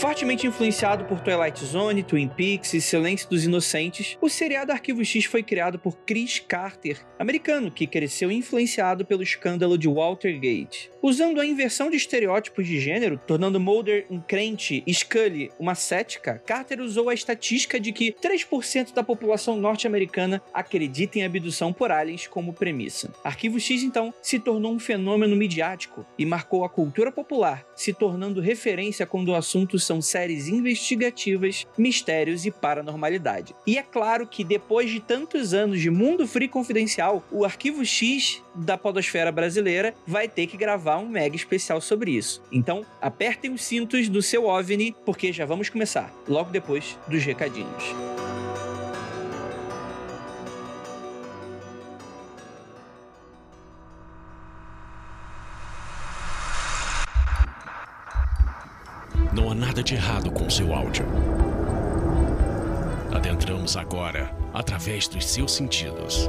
Fortemente influenciado por Twilight Zone, Twin Peaks e Silêncio dos Inocentes, o seriado Arquivo X foi criado por Chris Carter, americano que cresceu influenciado pelo escândalo de Watergate. Usando a inversão de estereótipos de gênero, tornando Mulder um crente e Scully uma cética, Carter usou a estatística de que 3% da população norte-americana acredita em abdução por aliens como premissa. Arquivo X, então, se tornou um fenômeno midiático e marcou a cultura popular, se tornando referência quando o assunto são séries investigativas, mistérios e paranormalidade. E é claro que depois de tantos anos de Mundo Free Confidencial, o Arquivo X da podosfera brasileira vai ter que gravar um mega especial sobre isso. Então, apertem os cintos do seu OVNI, porque já vamos começar, logo depois dos recadinhos. Não há nada de errado com seu áudio. Adentramos agora através dos seus sentidos.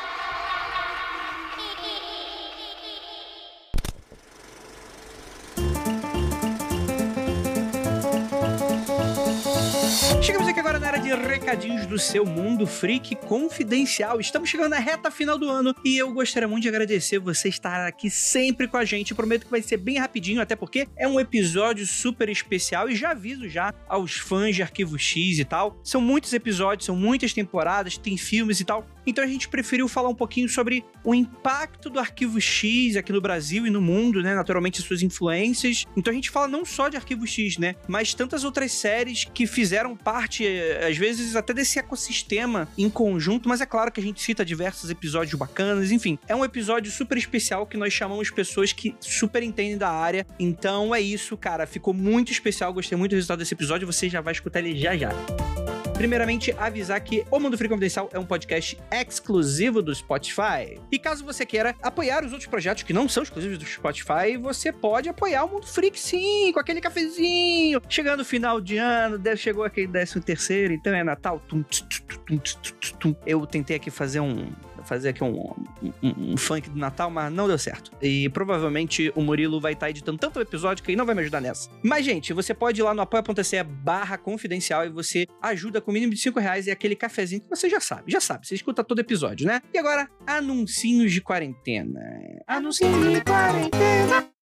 Área de recadinhos do seu mundo freak confidencial. Estamos chegando na reta final do ano e eu gostaria muito de agradecer você estar aqui sempre com a gente. Prometo que vai ser bem rapidinho, até porque é um episódio super especial e já aviso já aos fãs de Arquivo X e tal. São muitos episódios, são muitas temporadas, tem filmes e tal. Então a gente preferiu falar um pouquinho sobre o impacto do Arquivo X aqui no Brasil e no mundo, né? Naturalmente suas influências. Então a gente fala não só de Arquivo X, né? Mas tantas outras séries que fizeram parte, eh, às vezes, até desse ecossistema em conjunto, mas é claro que a gente cita diversos episódios bacanas, enfim. É um episódio super especial que nós chamamos pessoas que super entendem da área. Então é isso, cara. Ficou muito especial, gostei muito do resultado desse episódio. Você já vai escutar ele já já. Primeiramente, avisar que o Mundo Free Confidencial é um podcast exclusivo do Spotify. E caso você queira apoiar os outros projetos que não são exclusivos do Spotify, você pode apoiar o Mundo Freak sim, com aquele cafezinho. Chegando o final de ano, chegou aquele décimo terceiro, então é Natal. Eu tentei aqui fazer um fazer aqui um, um, um funk do Natal, mas não deu certo. E provavelmente o Murilo vai estar editando tanto episódio que ele não vai me ajudar nessa. Mas, gente, você pode ir lá no apoia.se barra confidencial e você ajuda com o mínimo de 5 reais e aquele cafezinho que você já sabe. Já sabe, você escuta todo episódio, né? E agora, anuncinhos de quarentena. Anuncinhos de quarentena.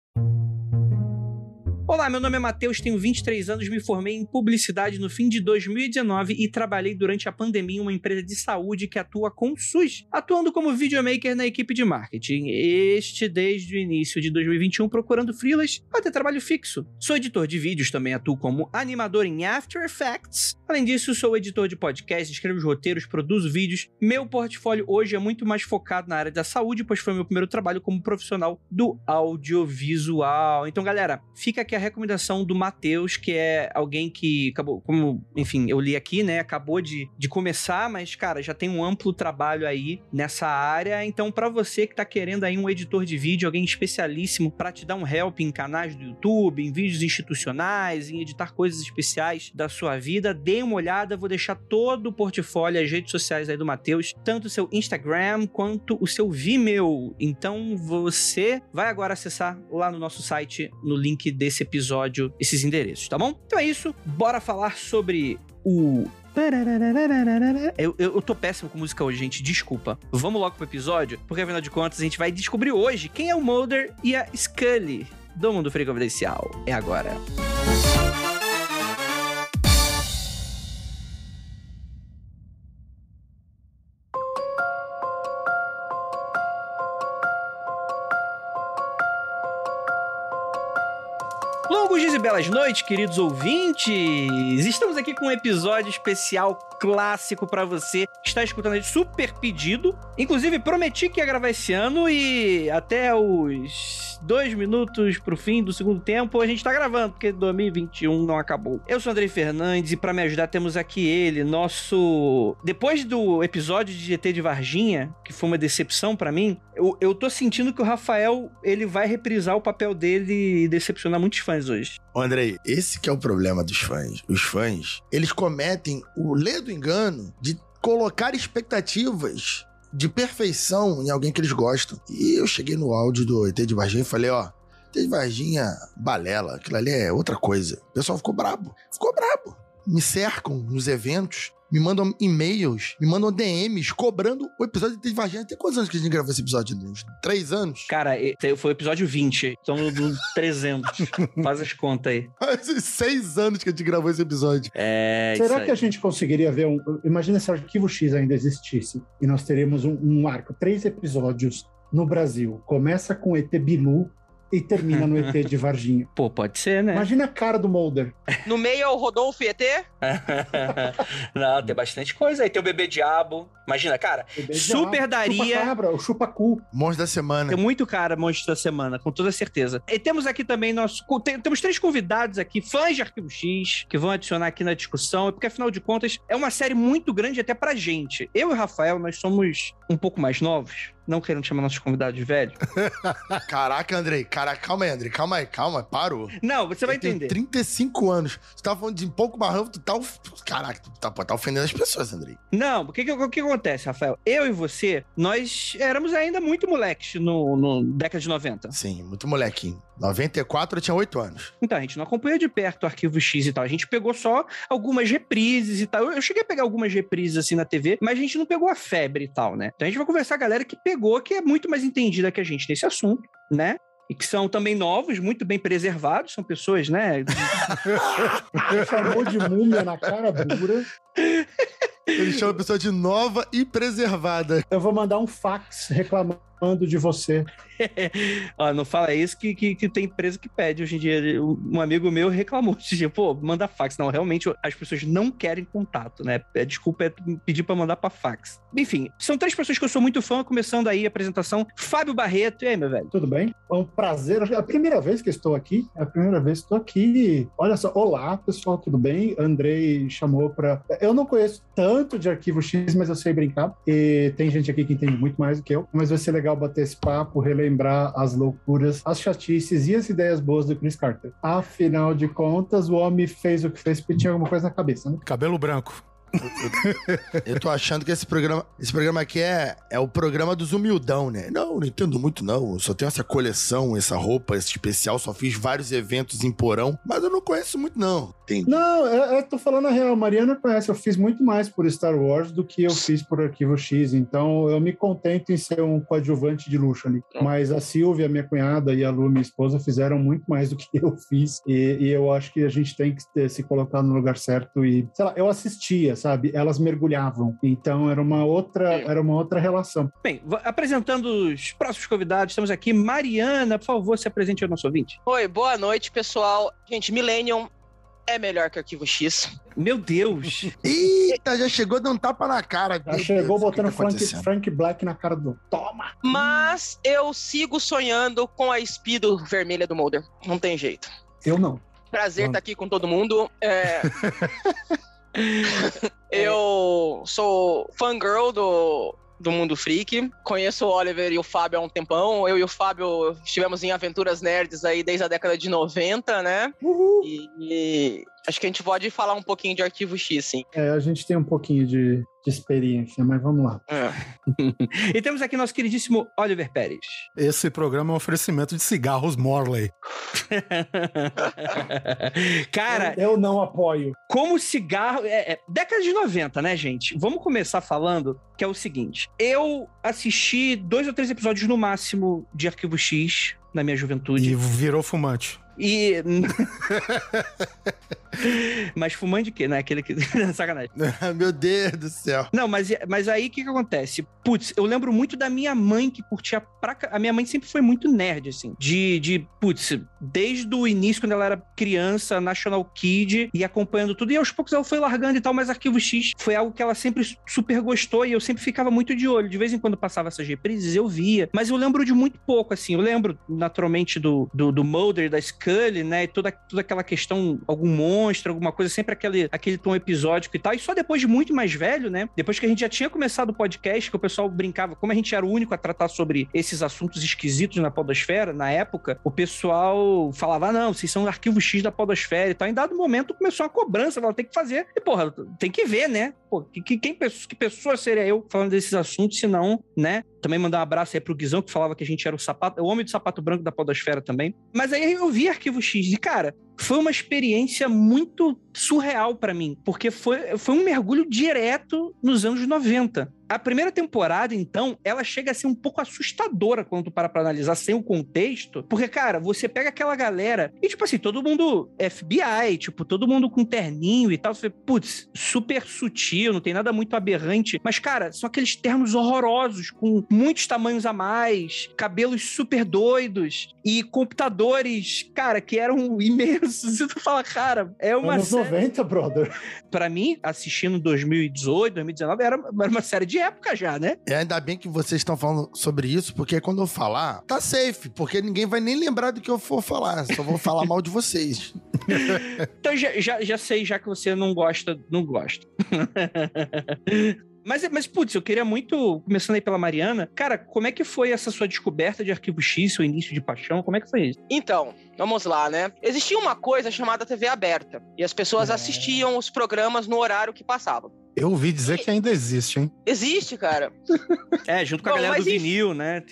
Olá, meu nome é Matheus, tenho 23 anos, me formei em publicidade no fim de 2019 e trabalhei durante a pandemia em uma empresa de saúde que atua com SUS, atuando como videomaker na equipe de marketing. Este desde o início de 2021 procurando freelas para ter trabalho fixo. Sou editor de vídeos, também atuo como animador em After Effects. Além disso, sou editor de podcast, escrevo os roteiros, produzo vídeos. Meu portfólio hoje é muito mais focado na área da saúde, pois foi meu primeiro trabalho como profissional do audiovisual. Então, galera, fica aqui a recomendação do Matheus, que é alguém que acabou, como, enfim, eu li aqui, né? Acabou de, de começar, mas, cara, já tem um amplo trabalho aí nessa área. Então, para você que tá querendo aí um editor de vídeo, alguém especialíssimo para te dar um help em canais do YouTube, em vídeos institucionais, em editar coisas especiais da sua vida, dê uma olhada. Vou deixar todo o portfólio, as redes sociais aí do Matheus, tanto o seu Instagram quanto o seu Vimeo. Então, você vai agora acessar lá no nosso site, no link desse episódio, esses endereços, tá bom? Então é isso, bora falar sobre o eu, eu, eu tô péssimo com música hoje, gente. Desculpa. Vamos logo pro episódio, porque afinal de contas a gente vai descobrir hoje quem é o Mulder e a Scully do Mundo Freak Confidencial. É agora. Longos belas noites, queridos ouvintes! Estamos aqui com um episódio especial clássico para você que está escutando a gente, super pedido. Inclusive, prometi que ia gravar esse ano e até os dois minutos pro fim do segundo tempo a gente tá gravando, porque 2021 não acabou. Eu sou Andrei Fernandes e para me ajudar temos aqui ele, nosso... Depois do episódio de GT de Varginha, que foi uma decepção para mim, eu, eu tô sentindo que o Rafael, ele vai reprisar o papel dele e decepcionar muitos fãs hoje. Andrei, esse que é o problema dos fãs. Os fãs, eles cometem o ledo engano de colocar expectativas de perfeição em alguém que eles gostam. E eu cheguei no áudio do ET de Varginha e falei, ó, ET de Varginha, balela, aquilo ali é outra coisa. O pessoal ficou brabo. Ficou brabo. Me cercam nos eventos me mandam e-mails, me mandam DMs cobrando o episódio de Varginha. Tem quantos anos que a gente gravou esse episódio? Uns três anos? Cara, foi o episódio 20. Então, do 300. Faz as contas aí. Faz seis anos que a gente gravou esse episódio. É, Será que a gente conseguiria ver um... Imagina se o Arquivo X ainda existisse e nós teríamos um, um arco, três episódios no Brasil. Começa com ET Bilu, e termina no ET de Varginha. Pô, pode ser, né? Imagina a cara do Mulder. No meio é o Rodolfo ET? Não, tem bastante coisa aí. Tem o Bebê Diabo. Imagina, cara, super daria... Chupa cabra, o chupa cu. Monstro da semana. Tem muito cara monstro da semana, com toda certeza. E temos aqui também nosso... Tem, temos três convidados aqui, fãs de Arquivo X, que vão adicionar aqui na discussão, porque afinal de contas é uma série muito grande até pra gente. Eu e o Rafael, nós somos um pouco mais novos, não querendo chamar nossos convidados de velho. Caraca, Andrei. Caraca, calma aí, Andrei. Calma aí, calma. Parou. Não, você vai entender. 35 anos. Você tava falando de um pouco mais tu tá... Caraca, tu tá, tá ofendendo as pessoas, Andrei. Não, o que, que, que acontece, Rafael? Eu e você, nós éramos ainda muito moleques no, no década de 90. Sim, muito molequinho. 94 eu tinha 8 anos. Então, a gente não acompanha de perto o Arquivo X e tal. A gente pegou só algumas reprises e tal. Eu, eu cheguei a pegar algumas reprises assim na TV, mas a gente não pegou a febre e tal, né? Então a gente vai conversar com a galera que pegou, que é muito mais entendida que a gente nesse assunto, né? e que são também novos, muito bem preservados, são pessoas, né? Chamou de múmia na cara dura. Ele chama a pessoa de nova e preservada. Eu vou mandar um fax reclamando de você. Ó, não fala isso que, que, que, tem empresa que pede hoje em dia. Um amigo meu reclamou, tipo, pô, manda fax. Não, realmente as pessoas não querem contato, né? É, desculpa é pedir para mandar para fax. Enfim, são três pessoas que eu sou muito fã, começando aí a apresentação. Fábio Barreto, e aí, meu velho? Tudo bem? É um prazer. É a primeira vez que estou aqui. É a primeira vez que estou aqui. Olha só, olá, pessoal, tudo bem? Andrei chamou para. Eu não conheço tanto de arquivo X, mas eu sei brincar. E tem gente aqui que entende muito mais do que eu. Mas vai ser legal bater esse papo, relembrar as loucuras, as chatices e as ideias boas do Chris Carter. Afinal de contas, o homem fez o que fez porque tinha alguma coisa na cabeça, né? Cabelo branco. Eu tô achando que esse programa, esse programa aqui é, é o programa dos humildão, né? Não, não entendo muito não. Eu só tenho essa coleção, essa roupa, esse especial, só fiz vários eventos em porão, mas eu não conheço muito não. Entendi. Não, eu, eu tô falando a real. A Mariana conhece, eu fiz muito mais por Star Wars do que eu fiz por Arquivo X, então eu me contento em ser um coadjuvante de luxo ali. Mas a Silvia, minha cunhada, e a Lu, minha esposa, fizeram muito mais do que eu fiz, e, e eu acho que a gente tem que ter, se colocar no lugar certo e, sei lá, eu assistia, sabe? Elas mergulhavam. Então era uma outra, era uma outra relação. Bem, apresentando os próximos convidados, estamos aqui. Mariana, por favor, se apresente ao nosso ouvinte. Oi, boa noite, pessoal. Gente, Millennium é melhor que Arquivo X. Meu Deus! Eita, já chegou dando um tapa na cara. Já chegou Deus, botando que tá Frank, Frank Black na cara do. Toma! Mas eu sigo sonhando com a Speedo vermelha do Mulder. Não tem jeito. Eu não. Prazer estar tá aqui com todo mundo. É... eu sou fangirl do, do Mundo Freak. Conheço o Oliver e o Fábio há um tempão. Eu e o Fábio estivemos em aventuras nerds aí desde a década de 90, né? Uhul. E, e acho que a gente pode falar um pouquinho de Arquivo X, sim. É, a gente tem um pouquinho de, de experiência, mas vamos lá. É. e temos aqui nosso queridíssimo Oliver Pérez. Esse programa é um oferecimento de cigarros Morley. Cara, eu, eu, não apoio. Como cigarro. É, é, década de 90, né, gente? Vamos começar falando que é o seguinte: eu assisti dois ou três episódios no máximo de Arquivo X na minha juventude. E virou fumante. E. mas fumando de quê? Não é aquele que. Sacanagem. Meu Deus do céu. Não, mas, mas aí o que, que acontece? Putz, eu lembro muito da minha mãe que curtia pra. A minha mãe sempre foi muito nerd, assim. De, de, putz, desde o início, quando ela era criança, National Kid, e acompanhando tudo. E aos poucos ela foi largando e tal, mas Arquivo X foi algo que ela sempre super gostou e eu sempre ficava muito de olho. De vez em quando passava essas reprises, eu via. Mas eu lembro de muito pouco, assim. Eu lembro, naturalmente, do, do, do Mulder, da Scully, né? E toda, toda aquela questão, algum monstro, alguma coisa, sempre aquele, aquele tom episódico e tal. E só depois de muito mais velho, né? Depois que a gente já tinha começado o podcast, que o pessoal brincava, como a gente era o único a tratar sobre esses assuntos esquisitos na podosfera, na época, o pessoal falava, ah, não, vocês são arquivo X da podosfera e tal. Em dado momento começou uma cobrança, ela tem que fazer. E, porra, tem que ver, né? Pô, que, que, quem, que pessoa seria eu falando desses assuntos, se não, né? Também mandar um abraço aí pro Guizão, que falava que a gente era o sapato, o homem do sapato branco da podosfera também. Mas aí eu vi Arquivo X e, cara, foi uma experiência muito surreal pra mim, porque foi, foi um mergulho direto nos anos 90. A primeira temporada, então, ela chega a ser um pouco assustadora quando tu para pra analisar sem o contexto, porque, cara, você pega aquela galera e, tipo assim, todo mundo FBI, tipo, todo mundo com terninho e tal, você, putz, super sutil, não tem nada muito aberrante, mas, cara, são aqueles ternos horrorosos, com muitos tamanhos a mais, cabelos super doidos e computadores, cara, que eram imensos. E tu fala, cara, é uma Anos série... 90, brother. Pra mim, assistindo 2018, 2019, era, era uma série de época já, né? E ainda bem que vocês estão falando sobre isso, porque quando eu falar, tá safe, porque ninguém vai nem lembrar do que eu for falar, só vou falar mal de vocês. Então já, já, já sei, já que você não gosta, não gosta. Mas, mas, putz, eu queria muito, começando aí pela Mariana, cara, como é que foi essa sua descoberta de Arquivo X, seu início de paixão? Como é que foi isso? Então, vamos lá, né? Existia uma coisa chamada TV aberta. E as pessoas É. assistiam os programas no horário que passavam. Eu ouvi dizer que ainda existe, hein? Existe, cara. É, junto com a Bom, galera do enfim. vinil, né?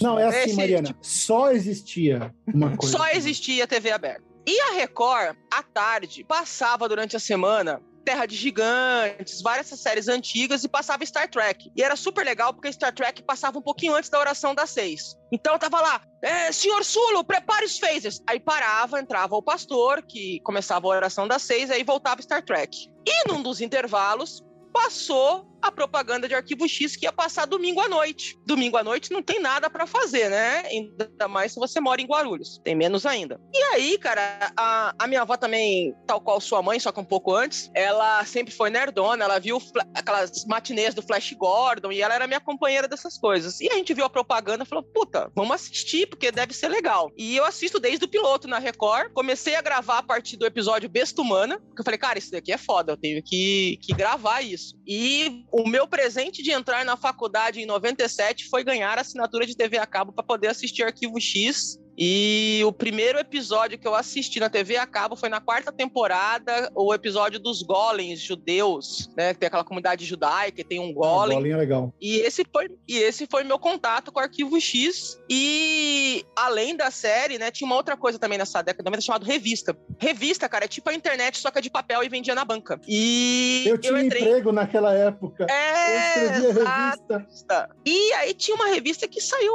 Não, é assim, Esse, Mariana. tipo- Só existia uma coisa. Só existia TV aberta. E a Record, à tarde, passava durante a semana Terra de Gigantes, várias séries antigas e passava Star Trek. E era super legal porque Star Trek passava um pouquinho antes da oração das seis. Então tava lá, é, senhor Sulo, prepare os phasers. Aí parava, entrava o pastor, que começava a oração das seis, aí voltava Star Trek. E num dos intervalos, passou a propaganda de Arquivo X que ia passar domingo à noite. Domingo à noite não tem nada pra fazer, né? Ainda mais se você mora em Guarulhos. Tem menos ainda. E aí, cara, a, a minha avó também, tal qual sua mãe, só que um pouco antes, ela sempre foi nerdona, ela viu aquelas matinês do Flash Gordon e ela era minha companheira dessas coisas. E a gente viu a propaganda e falou, puta, vamos assistir, porque deve ser legal. E eu assisto desde o piloto na Record, comecei a gravar a partir do episódio Besta Humana, porque eu falei, cara, isso daqui é foda, eu tenho que, que gravar isso. E o meu presente de entrar na faculdade em 97 foi ganhar assinatura de TV a cabo para poder assistir Arquivo X. E o primeiro episódio que eu assisti na TV a cabo foi na quarta temporada, o episódio dos golems judeus, né? Que tem aquela comunidade judaica, e tem um Ah, golem. bolinha legal. E esse foi e esse foi meu contato com o Arquivo X. E além da série, né, tinha uma outra coisa também nessa década 90 chamada revista. Revista, cara, é tipo a internet, só que é de papel e vendia na banca. E Eu tinha entrei. emprego naquela época. eu É, escrevia exato. revista. revista. E aí tinha uma revista que saiu.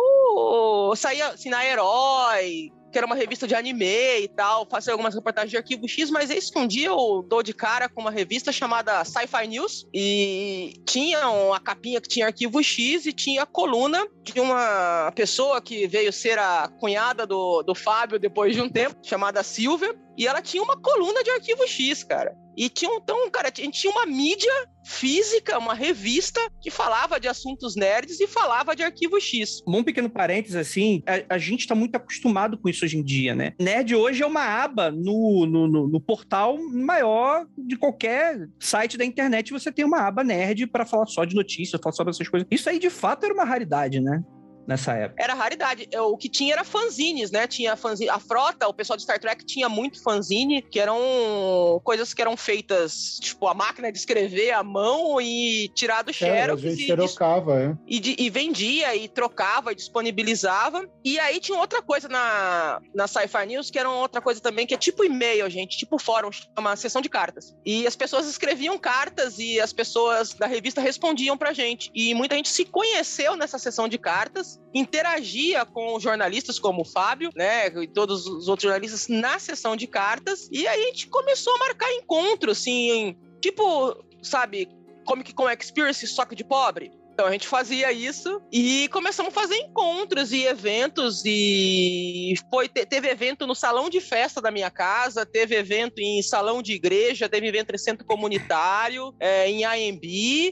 saía assim na Herói. Que era uma revista de anime e tal, fazia algumas reportagens de arquivo X, mas eis que um dia eu dou de cara com uma revista chamada Sci-Fi News e tinha uma capinha que tinha arquivo X e tinha a coluna de uma pessoa que veio ser a cunhada do, do Fábio depois de um tempo, chamada Silvia, e ela tinha uma coluna de arquivo X, cara. E tinha, então, cara, a gente tinha uma mídia física, uma revista que falava de assuntos nerds e falava de arquivo X. Um pequeno parênteses, assim, a, a gente tá muito acostumado com isso hoje em dia, né? Nerd hoje é uma aba no, no, no- no portal maior de qualquer site da internet. Você tem uma aba nerd para falar só de notícias, falar sobre essas coisas. Isso aí, de fato, era uma raridade, né? Nessa época. Era raridade. É, O que tinha era fanzines, né? Tinha fanzine. A frota, o pessoal de Star Trek tinha muito fanzine, que eram coisas que eram feitas, tipo, a máquina de escrever à mão e tirar do É, a xerox gente e, xerocava, é. e, e vendia e trocava e disponibilizava. E aí tinha outra coisa na, na Sci-Fi News, que era outra coisa também, que é tipo e-mail, gente, tipo fórum, uma sessão de cartas. E as pessoas escreviam cartas e as pessoas da revista respondiam pra gente. E muita gente se conheceu nessa sessão de cartas interagia com jornalistas como o Fábio, né, e todos os outros jornalistas na sessão de cartas, e aí a gente começou a marcar encontros, assim, tipo, sabe, Comic Con Experience, só que de pobre. Então a gente fazia isso e começamos a fazer encontros e eventos e foi teve evento no salão de festa da minha casa, teve evento em salão de igreja, teve evento em centro comunitário, é, em AMB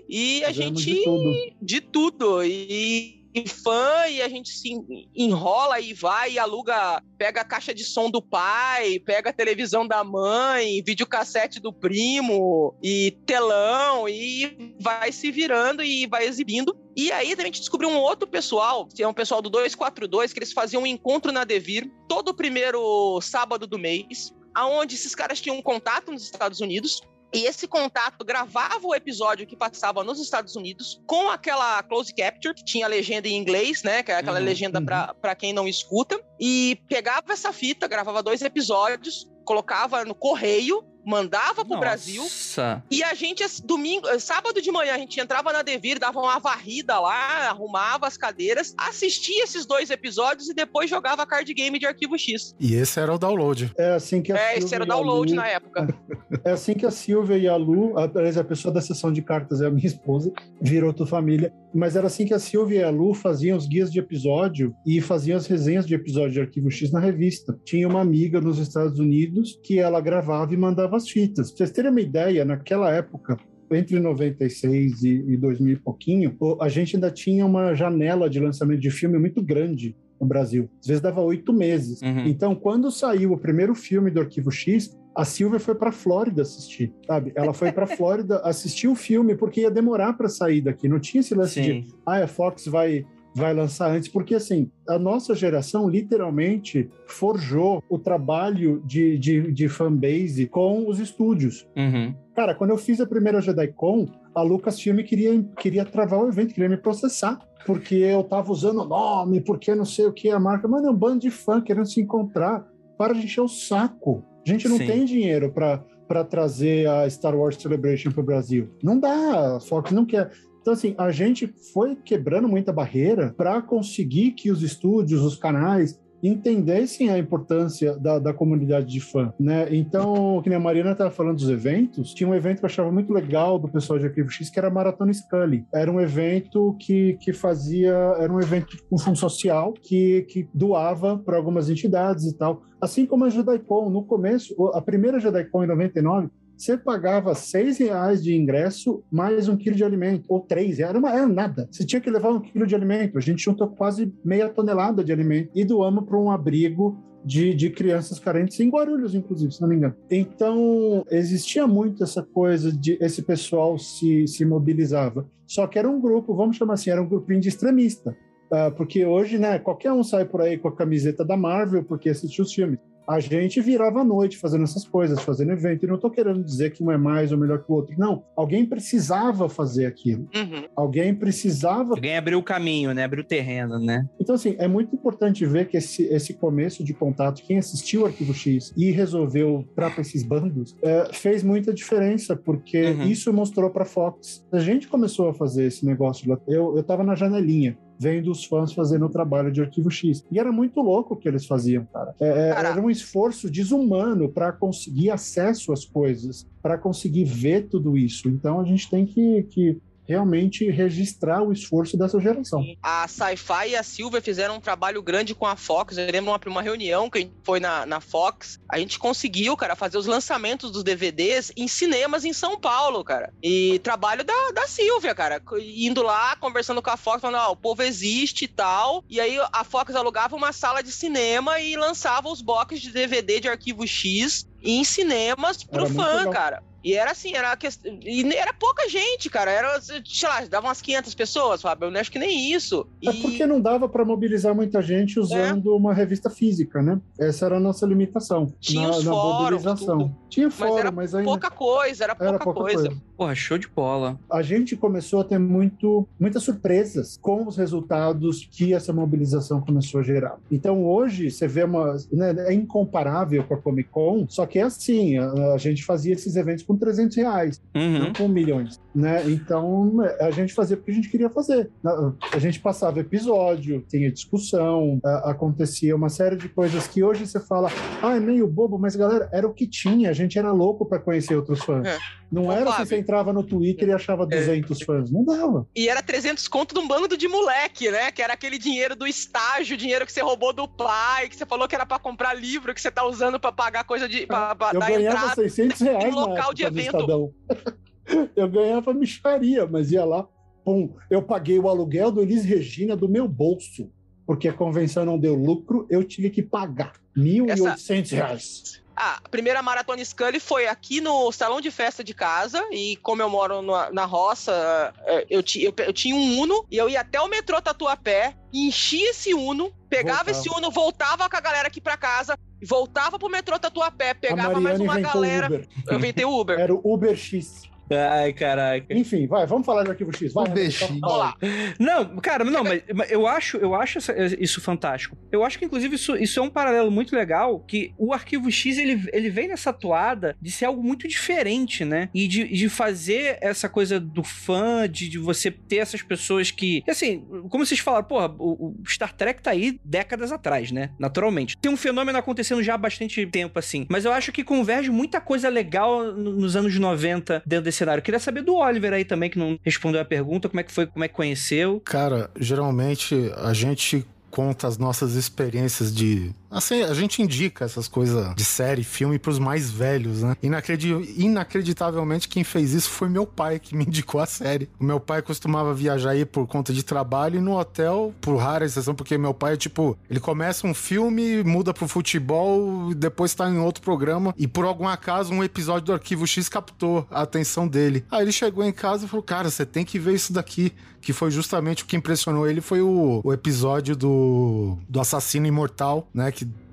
e a gente de tudo. de tudo e fã e a gente se enrola e vai e aluga, pega a caixa de som do pai, pega a televisão da mãe, videocassete do primo e telão e vai se virando e vai exibindo. E aí a gente descobriu um outro pessoal, que é um pessoal do 242, que eles faziam um encontro na Devir todo primeiro sábado do mês, aonde esses caras tinham um contato nos Estados Unidos e esse contato gravava o episódio que passava nos Estados Unidos com aquela close capture, que tinha legenda em inglês, né? Que é aquela Uhum, legenda para quem não escuta. E pegava essa fita, gravava dois episódios, colocava no correio, mandava pro Brasil. Nossa. E a gente, domingo, eh, sábado de manhã, a gente entrava na Devir, dava uma varrida lá, arrumava as cadeiras, assistia esses dois episódios e depois jogava card game de arquivo X. E esse era o download. É assim que a É, esse Silvia era o e a download Lu- na época. É assim que a Silvia e a Lu, a, a pessoa da sessão de cartas é a minha esposa, virou tua família. Mas era assim que a Silvia e a Lu faziam os guias de episódio e faziam as resenhas de episódio de Arquivo X na revista. Tinha uma amiga nos Estados Unidos que ela gravava e mandava as fitas. Pra vocês terem uma ideia, naquela época, entre 96 e, e 2000 e pouquinho, a gente ainda tinha uma janela de lançamento de filme muito grande no Brasil. Às vezes dava oito meses. Uhum. Então, quando saiu o primeiro filme do Arquivo X, a Silvia foi para Flórida assistir, sabe? Ela foi para Flórida assistir o filme porque ia demorar para sair daqui. Não tinha esse lance de, Sim. ah, a Fox vai vai lançar antes, porque assim, a nossa geração literalmente forjou o trabalho de, de, de fanbase com os estúdios. Uhum. Cara, quando eu fiz a primeira JediCon, a Lucasfilm queria, queria travar o evento, queria me processar, porque eu tava usando o nome, porque não sei o que, a marca. Mano, é um bando de fã querendo se encontrar. Para de encher o saco. A gente não Sim. tem dinheiro para para trazer a Star Wars Celebration para o Brasil. Não dá, a Fox não quer. Então, assim, a gente foi quebrando muita barreira para conseguir que os estúdios, os canais, entendessem a importância da, da comunidade de fã, né? Então, que nem a Marina estava falando dos eventos, tinha um evento que eu achava muito legal do pessoal de Arquivo X, que era a Maratona Scully. Era um evento que, que fazia... Era um evento com fundo social que, que doava para algumas entidades e tal. Assim como a JediCon, no começo, a primeira JediCon em 99, você pagava seis reais de ingresso mais um quilo de alimento, ou três, era, uma, era nada. Você tinha que levar um quilo de alimento. A gente juntou quase meia tonelada de alimento e doamos para um abrigo de, de crianças carentes, em Guarulhos, inclusive, se não me engano. Então, existia muito essa coisa de esse pessoal se, se mobilizava. Só que era um grupo, vamos chamar assim, era um grupinho de extremista. Ah, porque hoje, né, qualquer um sai por aí com a camiseta da Marvel porque assistiu os filmes. A gente virava à noite fazendo essas coisas, fazendo evento. E não estou querendo dizer que um é mais ou melhor que o outro. Não. Alguém precisava fazer aquilo. Uhum. Alguém precisava. Alguém abriu o caminho, né? Abriu o terreno, né? Então, assim, é muito importante ver que esse, esse começo de contato, quem assistiu o Arquivo X e resolveu para esses bandos, é, fez muita diferença, porque Uhum. isso mostrou para Fox. A gente começou a fazer esse negócio lá. Eu, eu tava na janelinha. Vendo os fãs fazendo o trabalho de Arquivo X. E era muito louco o que eles faziam, cara. É, é, era um esforço desumano para conseguir acesso às coisas, para conseguir ver tudo isso. Então a gente tem que, que realmente registrar o esforço dessa geração. A Sci-Fi e a Silver fizeram um trabalho grande com a Fox. Eu lembro uma, uma reunião que a gente foi na, na Fox. A gente conseguiu, cara, fazer os lançamentos dos DVDs em cinemas em São Paulo, cara. E trabalho da, da Silvia, cara. Indo lá, conversando com a Fox, falando, ó, o povo existe e tal. E aí a Fox alugava uma sala de cinema e lançava os boxes de DVD de arquivo X em cinemas pro fã, legal. cara. E era assim, era quest... e era pouca gente, cara. Era, sei lá, dava umas 500 pessoas, Fábio. Eu acho que nem isso. É E- porque não dava para mobilizar muita gente usando uma revista física, né? Essa era a nossa limitação Tinha na, os na fóruns, mobilização. tudo. Tinha Mas fórum, era mas ainda pouca coisa, era pouca, era pouca coisa. coisa. Porra, show de bola. A gente começou a ter muito, muitas surpresas com os resultados que essa mobilização começou a gerar. Então hoje você vê uma. Né, é incomparável com a Comic Con, só que é assim: a, a gente fazia esses eventos com 300 reais, Uhum. não com milhões. Né? Então a gente fazia porque a gente queria fazer. A- A gente passava episódio, tinha discussão, a- acontecia uma série de coisas que hoje você fala, ah, é meio bobo, mas galera, era o que tinha. A gente era louco para conhecer outros fãs. É. Não Ô, era Fábio. assim, você entrava no Twitter e achava 200 fãs. Não dava. E era 300 conto de um bando de moleque, né? Que era aquele dinheiro do estágio, dinheiro que você roubou do pai, que você falou que era pra comprar livro, que você tá usando pra pagar coisa de. pra, pra Eu dar ganhava entrada. 600 reais na local de no evento. Eu ganhava micharia, mas ia lá, pum, eu paguei o aluguel do Elis Regina do meu bolso, porque a convenção não deu lucro, eu tive que pagar 1.800 reais. Ah, a primeira maratona Scully foi aqui no salão de festa de casa. E como eu moro na, na roça, eh, eu, ti- eu, eu tinha um Uno e eu ia até o metrô Tatuapé, enchia esse Uno, pegava Voltava. esse Uno, voltava com a galera aqui pra casa, voltava pro metrô Tatuapé, pegava mais uma galera. Eu inventei o Uber. Era o Uber X. Ai, caraca. Enfim, vai, vamos falar de Arquivo X. Vai. Vamos lá. Não, cara, não, mas, mas eu acho, eu acho essa- isso fantástico. Eu acho que, inclusive, isso, isso é um paralelo muito legal, que o Arquivo X, ele, ele vem nessa toada de ser algo muito diferente, né? E de, de fazer essa coisa do fã, de, de você ter essas pessoas que... Assim, como vocês falaram, porra, o, o Star Trek tá aí décadas atrás, né? Naturalmente. Tem um fenômeno acontecendo já há bastante tempo, assim. Mas eu acho que converge muita coisa legal no- nos anos 90 dentro desse cenário. Eu queria saber do Oliver aí também, que não respondeu a pergunta, como é que foi, como é que conheceu. Cara, geralmente a gente conta as nossas experiências de. Assim, a gente indica essas coisas de série, filme pros mais velhos, né? Inacredi- Inacreditavelmente, quem fez isso foi meu pai, que me indicou a série. O meu pai costumava viajar aí por conta de trabalho e no hotel, por rara exceção, porque meu pai, tipo, ele começa um filme, muda pro futebol, depois tá em outro programa, e por algum acaso um episódio do Arquivo X captou a atenção dele. Aí ele chegou em casa e falou: Cara, você tem que ver isso daqui. Que foi justamente o que impressionou ele, foi o, o episódio do, do assassino imortal, né?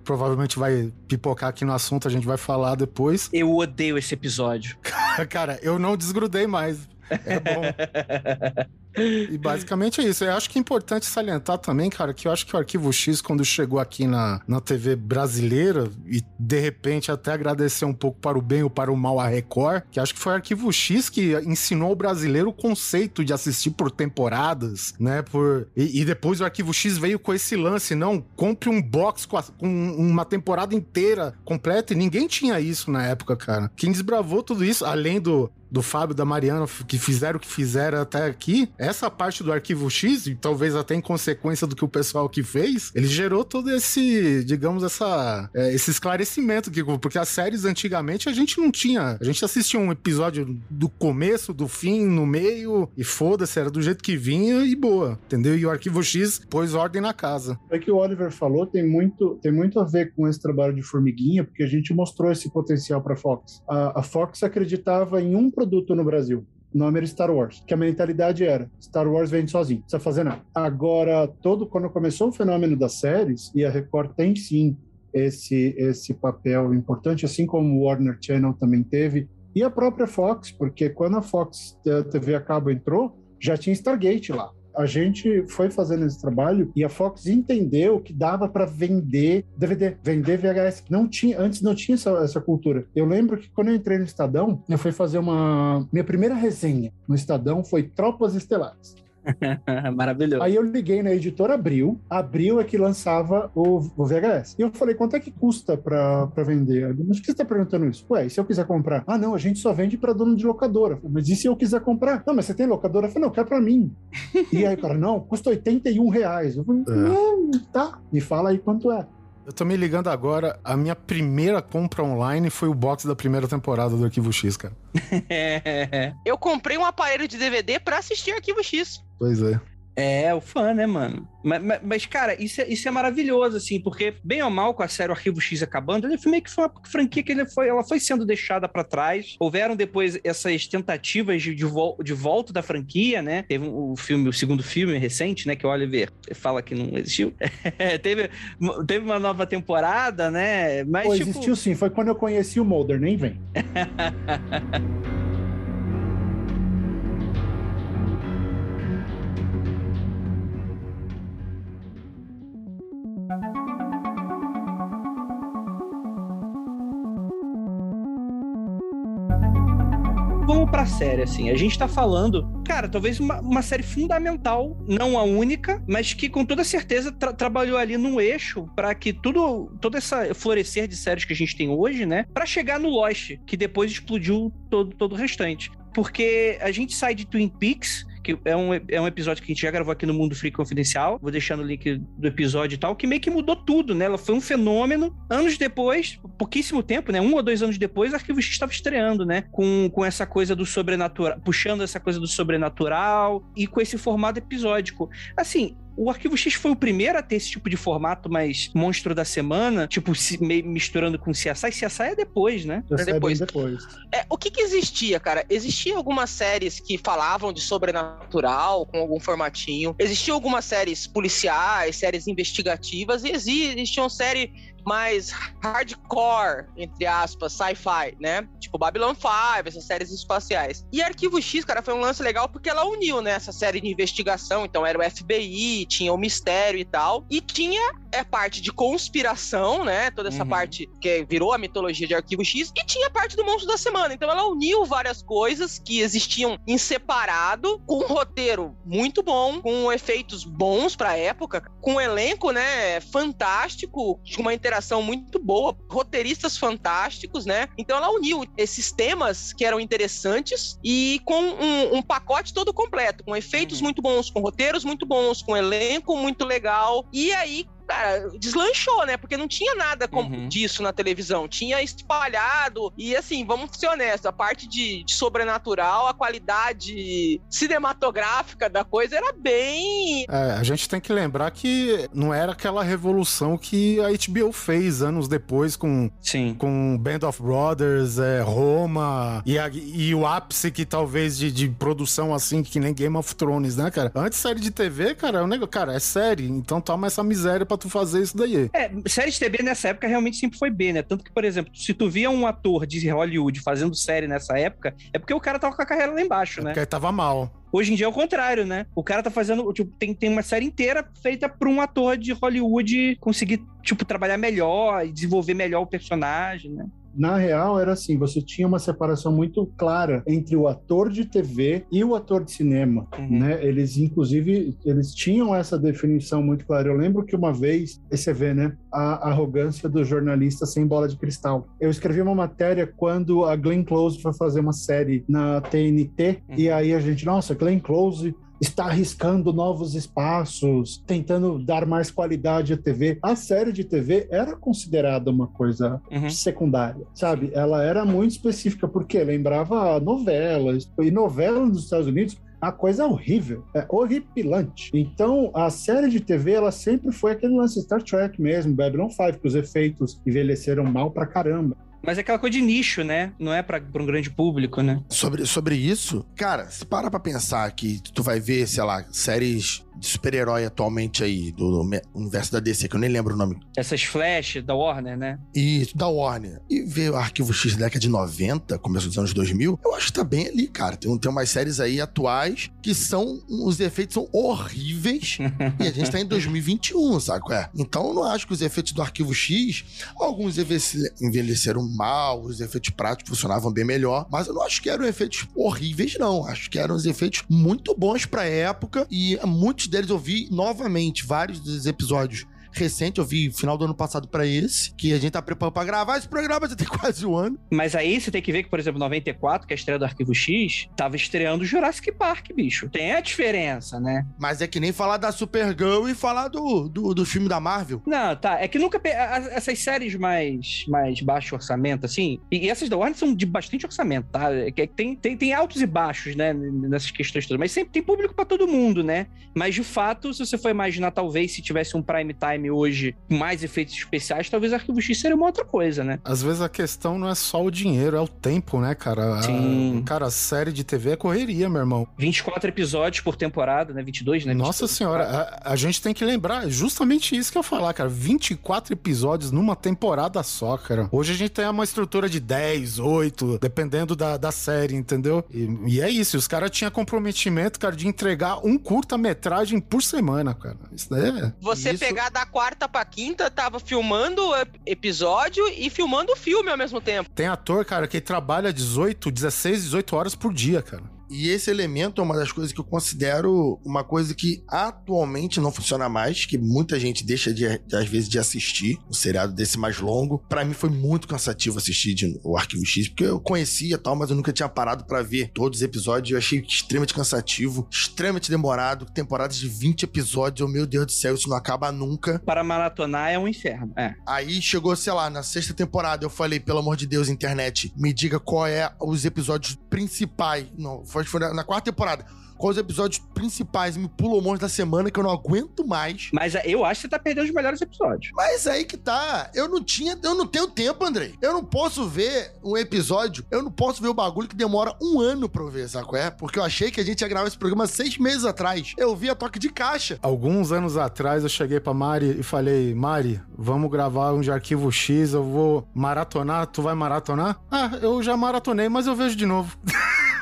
Provavelmente vai pipocar aqui no assunto, a gente vai falar depois. Eu odeio esse episódio. Cara, eu não desgrudei mais. É bom. E basicamente é isso. Eu acho que é importante salientar também, cara, que eu acho que o Arquivo X, quando chegou aqui na, na TV brasileira, e de repente até agradecer um pouco para o bem ou para o mal a Record, que acho que foi o Arquivo X que ensinou o brasileiro o conceito de assistir por temporadas, né? Por... E, e depois o Arquivo X veio com esse lance, não, compre um box com, a- com uma temporada inteira completa, e ninguém tinha isso na época, cara. Quem desbravou tudo isso, além do, do Fábio da Mariana, que fizeram o que fizeram até aqui, essa parte do arquivo X, e talvez até em consequência do que o pessoal aqui fez, ele gerou todo esse, digamos, essa, é, esse esclarecimento, que, porque as séries antigamente a gente não tinha. A gente assistia um episódio do começo, do fim, no meio, e foda-se, era do jeito que vinha e boa, entendeu? E o arquivo X pôs ordem na casa. É que o Oliver falou tem muito, tem muito a ver com esse trabalho de formiguinha, porque a gente mostrou esse potencial para Fox. A, a Fox acreditava em um produto no Brasil. O nome era Star Wars, que a mentalidade era Star Wars vende sozinho, não precisa fazer nada. Agora, todo quando começou o fenômeno das séries, e a Record tem sim esse, esse papel importante, assim como o Warner Channel também teve, e a própria Fox, porque quando a Fox a TV a cabo entrou, já tinha Stargate lá a gente foi fazendo esse trabalho e a Fox entendeu que dava para vender DVD, vender VHS. Não tinha, antes não tinha essa, essa, cultura. Eu lembro que quando eu entrei no Estadão, eu fui fazer uma minha primeira resenha no Estadão foi Tropas Estelares. Maravilhoso. Aí eu liguei na editora Abril, Abril é que lançava o, o VHS. E eu falei, quanto é que custa pra, pra vender? Mas por que você tá perguntando isso? Ué, e se eu quiser comprar? Ah, não, a gente só vende pra dono de locadora. Mas e se eu quiser comprar? Não, mas você tem locadora? Eu falei, não, quer pra mim. e aí o cara, não, custa 81 reais. Eu falei, é. tá, me fala aí quanto é. Eu tô me ligando agora, a minha primeira compra online foi o box da primeira temporada do Arquivo X, cara. Eu comprei um aparelho de DVD pra assistir Arquivo X. Pois é. É, o fã, né, mano? Mas, mas, mas, cara, isso é, isso é maravilhoso, assim, porque, bem ou mal, com a série Arquivo X acabando, ele foi meio que foi uma franquia que ele foi, ela foi sendo deixada para trás. Houveram depois essas tentativas de, de, vol de volta da franquia, né? Teve o um, filme, o segundo filme recente, né? Que o Oliver fala que não existiu. teve, teve uma nova temporada, né? Mas, Pô, tipo... existiu sim, foi quando eu conheci o Mulder, nem vem. vamos pra série, assim. A gente tá falando, cara, talvez uma, uma série fundamental, não a única, mas que com toda certeza tra trabalhou ali num eixo para que tudo, todo essa florescer de séries que a gente tem hoje, né, para chegar no Lost, que depois explodiu todo, todo o restante. Porque a gente sai de Twin Peaks que é um, é um episódio que a gente já gravou aqui no Mundo Free Confidencial. Vou deixar no link do episódio e tal, que meio que mudou tudo, né? Ela foi um fenômeno. Anos depois, pouquíssimo tempo, né? Um ou dois anos depois, Arquivo X estava estreando, né? Com, com essa coisa do sobrenatural, puxando essa coisa do sobrenatural e com esse formato episódico. Assim, o Arquivo X foi o primeiro a ter esse tipo de formato mais monstro da semana, tipo, se, meio misturando com CSI. CSI é depois, né? É depois. depois. É, o que que existia, cara? Existia algumas séries que falavam de sobrenatural, com algum formatinho. Existiam algumas séries policiais, séries investigativas, e exi- existiam séries mais hardcore, entre aspas, sci-fi, né? Tipo Babylon 5, essas séries espaciais. E Arquivo X, cara, foi um lance legal porque ela uniu, né, essa série de investigação. Então era o FBI, tinha o mistério e tal. E tinha é parte de conspiração, né? Toda essa Uhum. parte que virou a mitologia de Arquivo X. E tinha a parte do monstro da semana. Então ela uniu várias coisas que existiam em separado, com um roteiro muito bom, com efeitos bons pra época, com um elenco, né, fantástico, com uma interação muito boa, roteiristas fantásticos, né? Então ela uniu esses temas que eram interessantes e com um, um pacote todo completo, com efeitos Uhum. muito bons, com roteiros muito bons, com elenco muito legal. E aí cara, deslanchou, né? Porque não tinha nada como Uhum. disso na televisão. Tinha espalhado. E assim, vamos ser honestos, a parte de, de sobrenatural, a qualidade cinematográfica da coisa era bem. É, a gente tem que lembrar que não era aquela revolução que a HBO fez anos depois com, Sim. com Band of Brothers, é, Roma e, a- e o ápice que talvez de, de produção assim, que nem Game of Thrones, né, cara? Antes série de TV, cara, é um negócio, cara, é série, então toma essa miséria pra tu fazer isso daí. É, série de TV nessa época realmente sempre foi B, né? Tanto que, por exemplo, se tu via um ator de Hollywood fazendo série nessa época, é porque o cara tava com a carreira lá embaixo, É né? porque aí tava mal. Hoje em dia é o contrário, né? O cara tá fazendo, tipo, tem, tem uma série inteira feita pra um ator de Hollywood conseguir, tipo, trabalhar melhor e desenvolver melhor o personagem, né? Na real, era assim: você tinha uma separação muito clara entre o ator de TV e o ator de cinema. Uhum. Né? Eles, inclusive, eles tinham essa definição muito clara. Eu lembro que uma vez, você vê, né, a arrogância do jornalista sem bola de cristal. Eu escrevi uma matéria quando a Glenn Close foi fazer uma série na TNT, Uhum. e aí a gente, nossa, Glenn Close está arriscando novos espaços, tentando dar mais qualidade à TV. A série de TV era considerada uma coisa Uhum. secundária, sabe? Ela era muito específica porque lembrava novelas e novela nos Estados Unidos a coisa é horrível, é horripilante. Então, a série de TV, ela sempre foi aquele lance Star Trek mesmo, Babylon 5, que os efeitos envelheceram mal pra caramba. Mas é aquela coisa de nicho, né? Não é pra um grande público, né? Sobre, sobre isso, cara, se para pra pensar que tu vai ver, sei lá, séries de super-herói atualmente aí, do me- universo da DC, que eu nem lembro o nome. Essas flash da Warner, né? E da Warner. E ver o Arquivo X da década de 90, começo dos anos 2000, eu acho que tá bem ali, cara. Tem, tem umas séries aí atuais que são. Os efeitos são horríveis. e a gente tá em 2021, sabe? qual é? Então eu não acho que os efeitos do Arquivo X, alguns envelhece- envelheceram mal, os efeitos práticos funcionavam bem melhor, mas eu não acho que eram efeitos horríveis, não. Acho que eram os efeitos muito bons pra época e deles eu vi novamente, vários dos episódios recente, eu vi final do ano passado pra esse, que a gente tá preparando pra gravar esse programa, já tem quase um ano. Mas aí você tem que ver que, por exemplo, 94, que é a estreia do Arquivo X, tava estreando Jurassic Park, bicho. Tem a diferença, né? Mas é que nem falar da Supergirl e falar do, do, do filme da Marvel. Não, tá. É que nunca. pe- Essas séries mais, mais baixo orçamento, assim. E, essas da Warner são de bastante orçamento, tá? É que tem, tem, tem altos e baixos, né? Nessas questões todas. Mas sempre tem público pra todo mundo, né? Mas de fato, se você for imaginar, talvez se tivesse um prime time hoje mais efeitos especiais, talvez Arquivo X seria uma outra coisa, né? Às vezes a questão não é só o dinheiro, é o tempo, né, cara? A- Sim. cara, a série de TV é correria, meu irmão. 24 episódios por temporada, né? 22, né? Nossa 22, senhora, a, a gente tem que lembrar justamente isso que eu ia falar, cara. 24 episódios numa temporada só, cara. Hoje a gente tem uma estrutura de 10, 8, dependendo da, da série, entendeu? E, e é isso, os caras tinham comprometimento, cara, de entregar um curta-metragem por semana, cara. Isso daí é. Você Isso- pegar da quarta pra quinta, tava filmando episódio e filmando o filme ao mesmo tempo. Tem ator, cara, que trabalha 18, 16, 18 horas por dia, cara. E esse elemento é uma das coisas que eu considero uma coisa que atualmente não funciona mais, que muita gente deixa de, às vezes de assistir um seriado desse mais longo. Pra mim foi muito cansativo assistir de- o Arquivo X, porque eu conhecia tal, mas eu nunca tinha parado pra ver todos os episódios. Eu achei extremamente cansativo, extremamente demorado, temporadas de 20 episódios. Eu, meu Deus do céu, isso não acaba nunca. Para maratonar é um inferno. É. Aí chegou, sei lá, na sexta temporada, eu falei, pelo amor de Deus, internet, me diga qual é os episódios principais. Não, foi, foi na, na quarta temporada. Quais os episódios principais? Me pula o monte da semana que eu não aguento mais. Mas é, eu acho que você tá perdendo os melhores episódios. Mas aí que tá. Eu não tinha, eu não tenho tempo, Andrei. Eu não posso ver um episódio, eu não posso ver o bagulho que demora um ano pra eu ver, sabe qual é? Porque eu achei que a gente ia gravar esse programa seis meses atrás. Eu vi a toque de caixa. Alguns anos atrás eu cheguei pra Mari e falei: Mari, vamos gravar um de arquivo X, eu vou maratonar, tu vai maratonar? Ah, eu já maratonei, mas eu vejo de novo.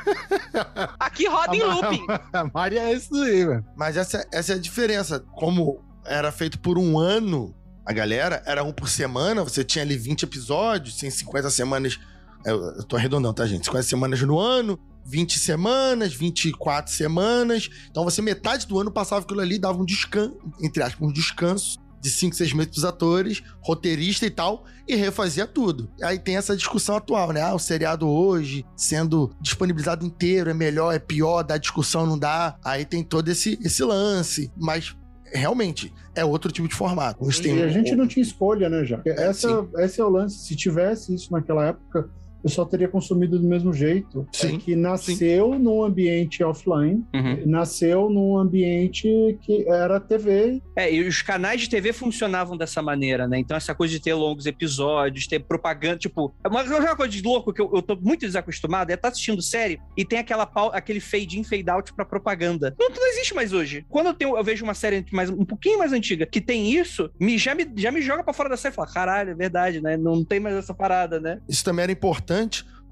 Aqui roda em looping. A Mari é isso aí, velho. Mas essa, essa é a diferença. Como era feito por um ano, a galera, era um por semana, você tinha ali 20 episódios, tem 50 semanas. Eu, eu tô arredondando, tá, gente? 50 semanas no ano, 20 semanas, 24 semanas. Então você, metade do ano, passava aquilo ali, dava um descanso, entre aspas, um descanso de 5, 6 meses pros atores, roteirista e tal, e refazia tudo. Aí tem essa discussão atual, né? Ah, o seriado hoje sendo disponibilizado inteiro é melhor, é pior, dá discussão, não dá. Aí tem todo esse, esse lance. Mas realmente é outro tipo de formato. E a gente não tinha escolha, né, já? Essa, sim. esse é o lance. Se tivesse isso naquela época, eu só teria consumido do mesmo jeito. Sim, É que nasceu num ambiente offline, Uhum. nasceu num ambiente que era TV. É, e os canais de TV funcionavam dessa maneira, né? Então, essa coisa de ter longos episódios, ter propaganda, tipo, é uma, uma coisa de louco que eu, eu tô muito desacostumado é estar assistindo série e tem aquela pau- aquele fade in, fade out pra propaganda. Não, não existe mais hoje. Quando eu, tenho, eu vejo uma série mais, um pouquinho mais antiga que tem isso, me, já, me, já me joga pra fora da série e fala: caralho, é verdade, né? Não tem mais essa parada, né? Isso também era importante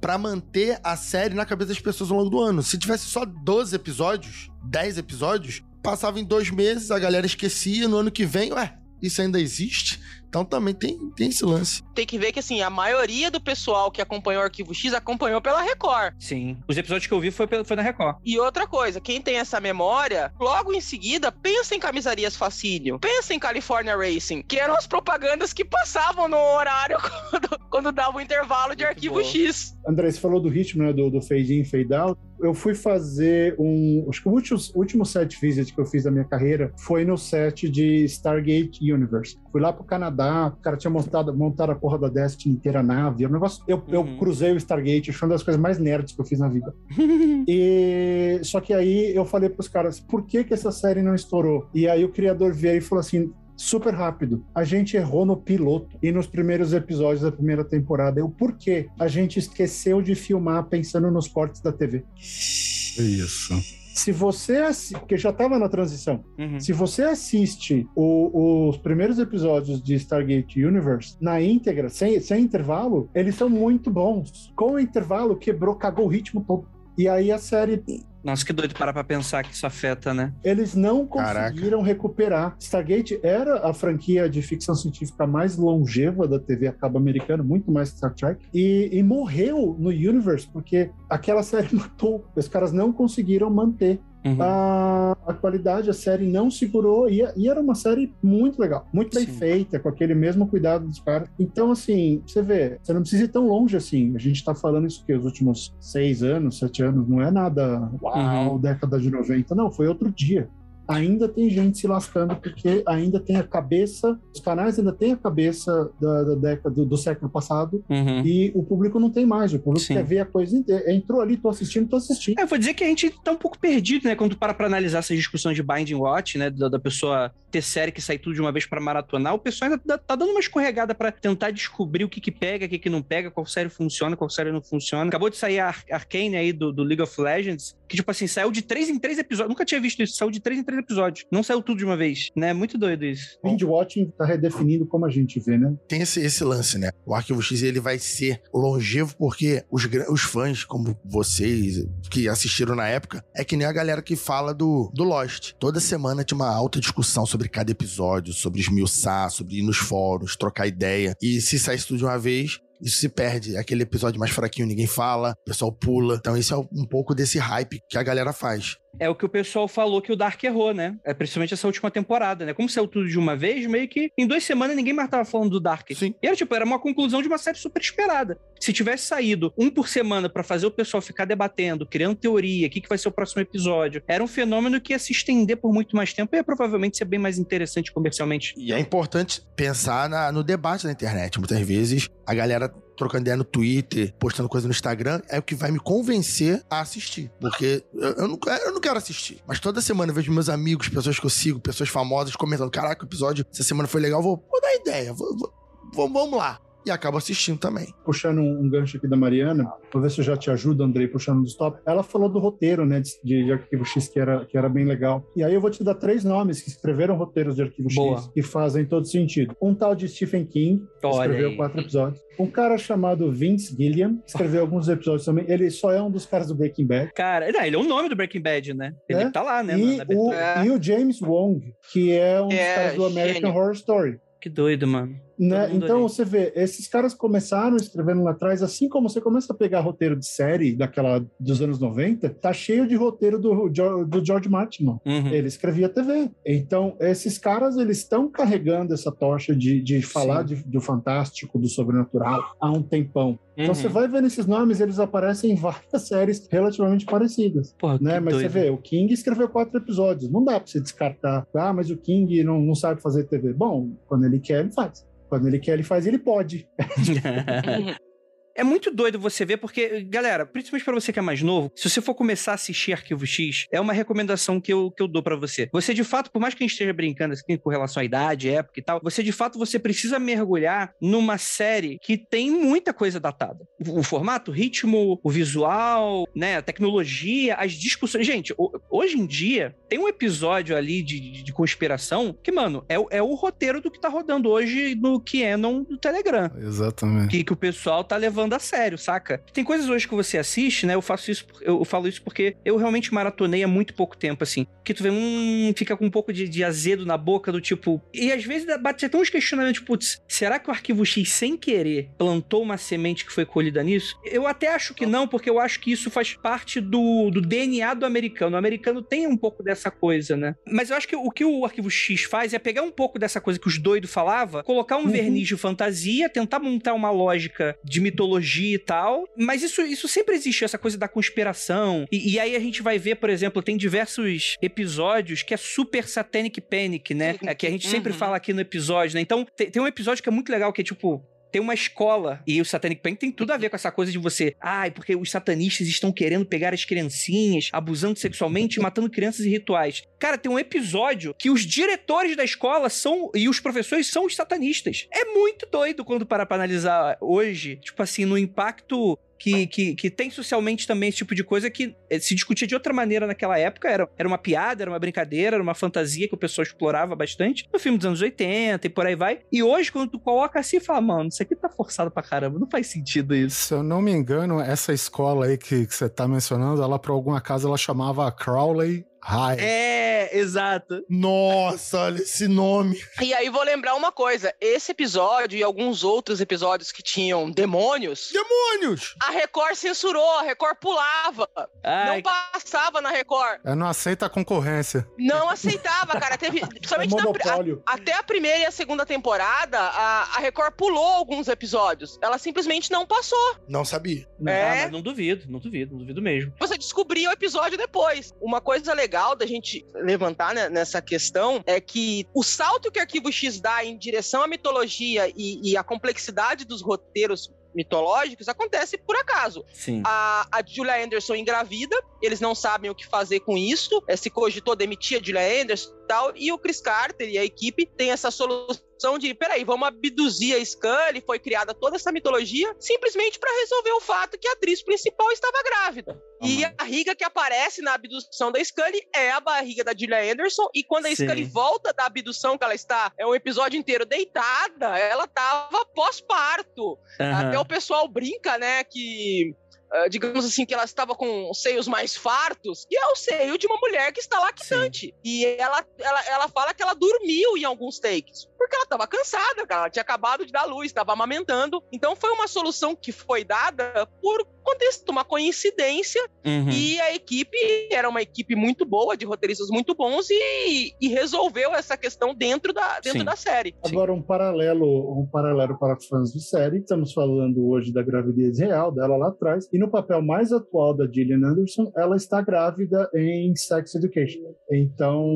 pra manter a série na cabeça das pessoas ao longo do ano. Se tivesse só 12 episódios, 10 episódios, passava em dois meses, a galera esquecia, no ano que vem, ué, isso ainda existe? Então também tem, tem esse lance. Tem que ver que, assim, a maioria do pessoal que acompanhou o Arquivo X acompanhou pela Record. Sim. Os episódios que eu vi foi, pela- foi na Record. E outra coisa, quem tem essa memória, logo em seguida, pensa em camisarias Facínio, pensa em California Racing, que eram as propagandas que passavam no horário quando, quando dava o intervalo de Muito Arquivo bom. X. André, você falou do ritmo, né? Do, do fade in, fade out. Eu fui fazer um. Acho que o último, último set visit que eu fiz da minha carreira foi no set de Stargate Universe. Fui lá pro Canadá, o cara tinha montado, montado a porra da Destiny inteira a nave. Um negócio. Eu, eu Uhum. cruzei o Stargate, foi uma das coisas mais nerds que eu fiz na vida. E só que aí eu falei pros caras, por que que essa série não estourou? E aí o criador veio e falou assim, super rápido. A gente errou no piloto e nos primeiros episódios da primeira temporada. Eu, por quê? A gente esqueceu de filmar pensando nos cortes da TV. Isso. Se você assi- porque já estava na transição. Uhum. Se você assiste o- os primeiros episódios de Stargate Universe na íntegra, sem, sem intervalo, eles são muito bons. Com o intervalo, quebrou, cagou o ritmo todo. E aí a série Nossa, que doido parar pra pensar que isso afeta, né? Eles não Caraca. conseguiram recuperar. Stargate era a franquia de ficção científica mais longeva da TV a cabo americana, muito mais que Star Trek, e, e morreu no Universe, porque aquela série matou. Os caras não conseguiram manter Uhum. a, a qualidade, a série não segurou, e, e era uma série muito legal, muito bem Sim. feita, com aquele mesmo cuidado dos caras. Então, assim, você vê, você não precisa ir tão longe assim. A gente tá falando isso que os últimos seis anos, sete anos, não é nada, uau, Uhum. década de 90, não, foi outro dia. Ainda tem gente se lascando porque ainda tem a cabeça, os canais ainda têm a cabeça da, da década do, do século passado Uhum. e o público não tem mais. O público Sim. quer ver a coisa inteira. Entrou ali, tô assistindo, tô assistindo. É, eu vou dizer que a gente tá um pouco perdido, né? Quando para pra analisar essas discussões de Binding Watch, né? Da, da pessoa ter série que sai tudo de uma vez pra maratonar, o pessoal ainda tá dando uma escorregada pra tentar descobrir o que que pega, o que que não pega, qual série funciona, qual série não funciona. Acabou de sair a Ar- Arcane aí do, do League of Legends, que tipo assim, saiu de três em três episódios. Nunca tinha visto isso, saiu de três em três episódios. Não saiu tudo de uma vez, né? Muito doido isso. Binge watching tá redefinindo como a gente vê, né? Tem esse, esse lance, né? O Arquivo X ele vai ser longevo porque os, os fãs, como vocês que assistiram na época, é que nem a galera que fala do, do Lost. Toda semana tinha uma alta discussão sobre sobre cada episódio, sobre esmiuçar, sobre ir nos fóruns, trocar ideia. E se saísse tudo de uma vez, isso se perde. Aquele episódio mais fraquinho, ninguém fala, o pessoal pula. Então, isso é um pouco desse hype que a galera faz. É o que o pessoal falou que o Dark errou, né? É principalmente essa última temporada, né? Como saiu tudo de uma vez, meio que em duas semanas ninguém mais tava falando do Dark. Sim. E era tipo, era uma conclusão de uma série super esperada. Se tivesse saído um por semana pra fazer o pessoal ficar debatendo, criando teoria, o que, que vai ser o próximo episódio, era um fenômeno que ia se estender por muito mais tempo e ia provavelmente ser bem mais interessante comercialmente. E é importante pensar na- no debate na internet. Muitas vezes a galera trocando ideia no Twitter, postando coisa no Instagram, é o que vai me convencer a assistir. Porque eu, eu não, eu não quero assistir. Mas toda semana eu vejo meus amigos, pessoas que eu sigo, pessoas famosas comentando: caraca, o episódio essa semana foi legal, vou, vou dar ideia, vou- vou- vamos lá. E acabo assistindo também. puxando um, gancho aqui da Mariana, vou ver se eu já te ajudo, Andrei, puxando dos top. Ela falou do roteiro, né, de, de Arquivo X, que era, que era bem legal. E aí eu vou te dar três nomes que escreveram roteiros de Arquivo Boa. X que fazem todo sentido. Um tal de Stephen King, que Olha escreveu aí. quatro episódios. Um cara chamado Vince Gilliam, que escreveu alguns episódios também. Ele só é um dos caras do Breaking Bad. Cara, não, ele é o nome do Breaking Bad, né? Ele É? tá lá, né? na- E na o, abertura. É. e o James Wong, que é um dos É, caras do American gênio. Horror Story. Que doido, mano. Né? Então ali. você vê, esses caras começaram escrevendo lá atrás, assim como você começa a pegar roteiro de série daquela dos anos 90, tá cheio de roteiro do, do George Martin. Uhum. Ele escrevia TV. Então, esses caras, eles estão carregando essa tocha de, de falar de- do fantástico, do sobrenatural, há um tempão. Então, Uhum. você vai vendo esses nomes, eles aparecem em várias séries relativamente parecidas. Porra, Né? Mas doido. você vê, o King escreveu quatro episódios. Não dá pra você descartar. Ah, mas o King não, não sabe fazer TV. Bom, quando ele quer, ele faz. Quando ele quer, ele faz, ele pode. É muito doido você ver, porque, galera, principalmente pra você que é mais novo, se você for começar a assistir Arquivo X, é uma recomendação que eu, que eu dou pra você. Você, de fato, por mais que a gente esteja brincando assim, com relação à idade, época e tal, você, de fato, você precisa mergulhar numa série que tem muita coisa datada. O, o formato, o ritmo, o visual, né, a tecnologia, as discussões. Gente, o- hoje em dia, tem um episódio ali de, de, de conspiração que, mano, é, o- é o roteiro do que tá rodando hoje no Canon do Telegram Exatamente. que, que o pessoal tá levando a sério, saca? Tem coisas hoje que você assiste, né? Eu faço isso, eu falo isso porque eu realmente maratonei há muito pouco tempo, assim. Que tu vê, hum, fica com um pouco de, de azedo na boca, do tipo. E às vezes bate até uns questionamentos, putz, será que o arquivo X, sem querer, plantou uma semente que foi colhida nisso? Eu até acho que não, porque eu acho que isso faz parte do, do DNA do americano. O americano tem um pouco dessa coisa, né? Mas eu acho que o que o arquivo X faz é pegar um pouco dessa coisa que os doidos falavam, colocar um Uhum. verniz de fantasia, tentar montar uma lógica de mitologia e tal. Mas isso, isso sempre existe, essa coisa da conspiração. E, e aí a gente vai ver, por exemplo, tem diversos episódios que é super satanic panic, né? É, que a gente sempre Uhum. fala aqui no episódio, né? Então, tem, tem um episódio que é muito legal, que é tipo, tem uma escola e o Satanic Panic tem tudo a ver com essa coisa de você, ai, porque os satanistas estão querendo pegar as criancinhas, abusando sexualmente, matando crianças e rituais. Cara, tem um episódio que os diretores da escola são e os professores são os satanistas. É muito doido quando parar pra analisar hoje, tipo assim, no impacto que, que, que tem socialmente também esse tipo de coisa que eh, se discutia de outra maneira naquela época. Era, era uma piada, era uma brincadeira, era uma fantasia que o pessoal explorava bastante no filme dos anos 80 e por aí vai. E hoje, quando tu coloca assim, fala, mano, isso aqui tá forçado pra caramba, não faz sentido isso. Se eu não me engano, essa escola aí que, você tá mencionando, ela por algum acaso ela chamava Crowley High. É, exato. Nossa, olha esse nome. E aí vou lembrar uma coisa: esse episódio e alguns outros episódios que tinham demônios, Demônios! a Record censurou, a Record pulava. Ai, Não passava na Record. Ela não aceita a concorrência. Não aceitava, cara. Teve, É principalmente na, pri- a- até a primeira e a segunda temporada, a, a Record pulou alguns episódios. Ela simplesmente não passou. Não sabia. ah, é. mas não duvido, não duvido, não duvido mesmo. Você descobriu o episódio depois. Uma coisa legal da gente levantar né, nessa questão é que o salto que o Arquivo X dá em direção à mitologia e, e a complexidade dos roteiros mitológicos acontece por acaso. Sim. A, a Julia Anderson engravida, eles não sabem o que fazer com isso, é, se cogitou demitir a Julia Anderson e tal, e o Chris Carter e a equipe tem essa solução de, peraí, vamos abduzir a Scully, foi criada toda essa mitologia, simplesmente para resolver o fato que a atriz principal estava grávida. E a barriga que aparece na abdução da Scully é a barriga da Julia Anderson, e quando a Sim. Scully volta da abdução que ela está, é um episódio inteiro deitada, ela tava pós-parto. Aham. Até o pessoal brinca, né, que uh, digamos assim, que ela estava com seios mais fartos, e é o seio de uma mulher que está lactante. Sim. E ela, ela, ela fala que ela dormiu em alguns takes porque ela estava cansada, ela tinha acabado de dar luz, estava amamentando. Então foi uma solução que foi dada por contexto, uma coincidência. Uhum. E a equipe era uma equipe muito boa, de roteiristas muito bons, e, e resolveu essa questão dentro da, dentro da série. Agora, um paralelo, um paralelo para fãs de série. Estamos falando hoje da gravidez real dela lá atrás. E no papel mais atual da Gillian Anderson, ela está grávida em Sex Education. Então,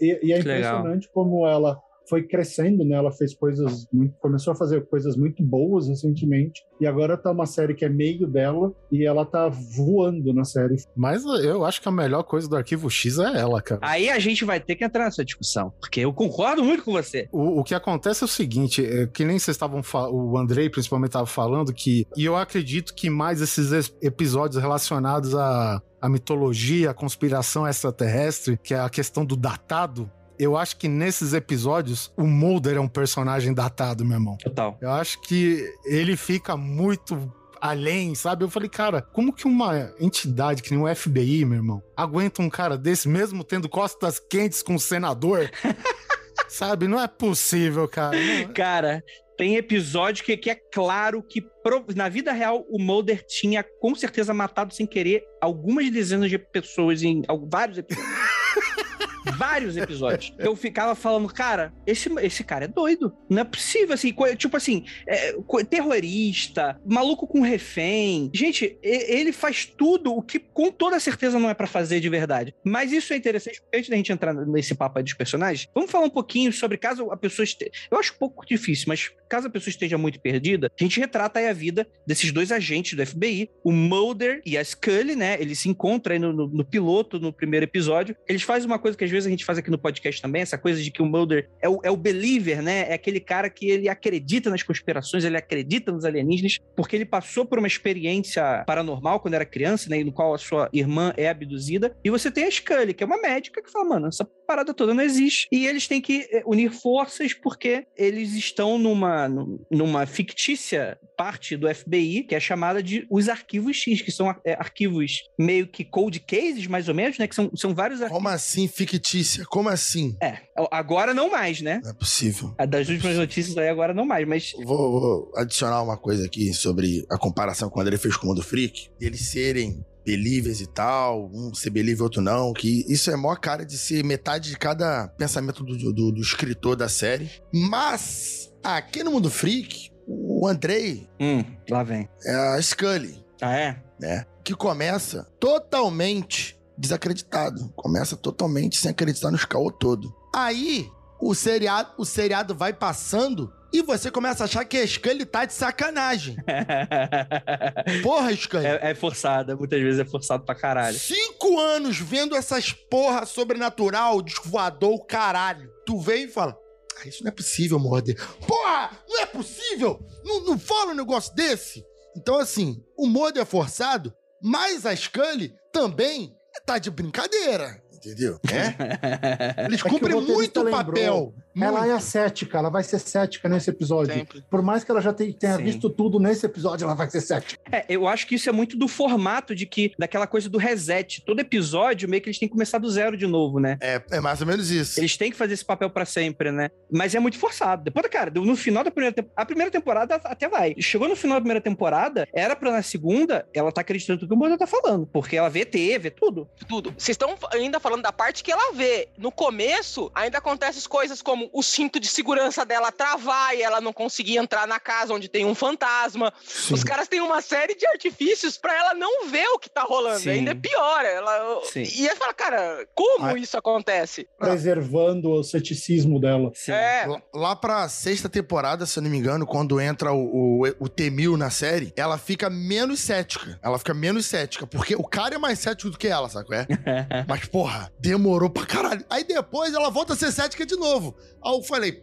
e, e é impressionante como ela foi crescendo, né? Ela fez coisas, muito, começou a fazer coisas muito boas recentemente e agora tá uma série que é meio dela e ela tá voando na série. Mas eu acho que a melhor coisa do Arquivo X é ela, cara. Aí a gente vai ter que entrar nessa discussão, porque eu concordo muito com você. O, o que acontece é o seguinte, é, que nem vocês estavam, o Andrei principalmente estava falando que, e eu acredito que mais esses episódios relacionados à a mitologia, a conspiração extraterrestre, que é a questão do datado, eu acho que nesses episódios o Mulder é um personagem datado, meu irmão. Total. Eu acho que ele fica muito além, sabe? Eu falei, cara, como que uma entidade que nem o FBI, meu irmão, aguenta um cara desse, mesmo tendo costas quentes com o senador? sabe? Não é possível, cara. Não... Cara, tem episódio que, que é claro que na vida real o Mulder tinha com certeza matado sem querer algumas dezenas de pessoas em vários episódios. vários episódios. Eu ficava falando, cara, esse, esse cara é doido. Não é possível, assim, tipo assim, é, terrorista, maluco com refém. Gente, ele faz tudo o que com toda certeza não é para fazer de verdade. Mas isso é interessante, porque antes da gente entrar nesse papo aí dos personagens, vamos falar um pouquinho sobre caso a pessoa esteja. Eu acho um pouco difícil, mas caso a pessoa esteja muito perdida, a gente retrata aí a vida desses dois agentes do FBI, o Mulder e a Scully, né? Eles se encontram aí no, no, no piloto, no primeiro episódio. Eles fazem uma coisa que às vezes a gente faz aqui no podcast também, essa coisa de que o Mulder é o, é o believer, né? É aquele cara que ele acredita nas conspirações, ele acredita nos alienígenas, porque ele passou por uma experiência paranormal quando era criança, né? No qual a sua irmã é abduzida. E você tem a Scully, que é uma médica que fala, mano, essa parada toda não existe. E eles têm que eh, unir forças porque eles estão numa, numa fictícia parte do FBI, que é chamada de os arquivos X, que são é, arquivos meio que cold cases, mais ou menos, né? Que são, são vários arquivos. Como assim fictícia? Como assim? É, agora não mais, né? Não é possível. A das últimas notícias aí agora não mais, mas. Vou, vou adicionar uma coisa aqui sobre a comparação que o André fez com o Mundo Freak. Eles serem believers e tal, um ser believer, outro não, que isso é maior cara de ser metade de cada pensamento do, do, do escritor da série. Mas, aqui no Mundo Freak, o Andrei... Hum, lá vem. É a Scully. Ah, é? Né? Que começa totalmente desacreditado. Começa totalmente sem acreditar no caô todo. Aí, o seriado, o seriado vai passando e você começa a achar que a Scully tá de sacanagem. porra, Scully. É, é forçada, muitas vezes é forçado pra caralho. Cinco anos vendo essas porra sobrenatural, desvoador, caralho. Tu vem e fala, ah, isso não é possível, morder. Porra, não é possível! Não, não fala um negócio desse! Então, assim, o Morder é forçado, mas a Scully também tá de brincadeira entendeu? É? Eles é cumprem muito o papel. Ela muito. é cética, ela vai ser cética nesse episódio. Sempre. Por mais que ela já tenha Sim. visto tudo nesse episódio, ela vai ser cética. É, eu acho que isso é muito do formato de que, daquela coisa do reset. Todo episódio, meio que eles têm que começar do zero de novo, né? É, é mais ou menos isso. Eles têm que fazer esse papel para sempre, né? Mas é muito forçado. Depois, cara, no final da primeira temporada, a primeira temporada até vai. Chegou no final da primeira temporada, era pra na segunda, ela tá acreditando tudo que o Moza tá falando. Porque ela vê TV, vê tudo. Tudo. Vocês estão ainda falando falando da parte que ela vê. No começo, ainda acontecem coisas como o cinto de segurança dela travar e ela não conseguir entrar na casa onde tem um fantasma. Sim. Os caras têm uma série de artifícios para ela não ver o que tá rolando. Sim. Ainda é pior. Ela... Sim. E aí fala, cara, como ah. isso acontece? Preservando o ceticismo dela. É. Lá pra sexta temporada, se eu não me engano, quando entra o, o, o Temil na série, ela fica menos cética. Ela fica menos cética, porque o cara é mais cético do que ela, sabe? É? Mas, porra, demorou pra caralho. Aí depois ela volta a ser cética de novo. Aí eu falei,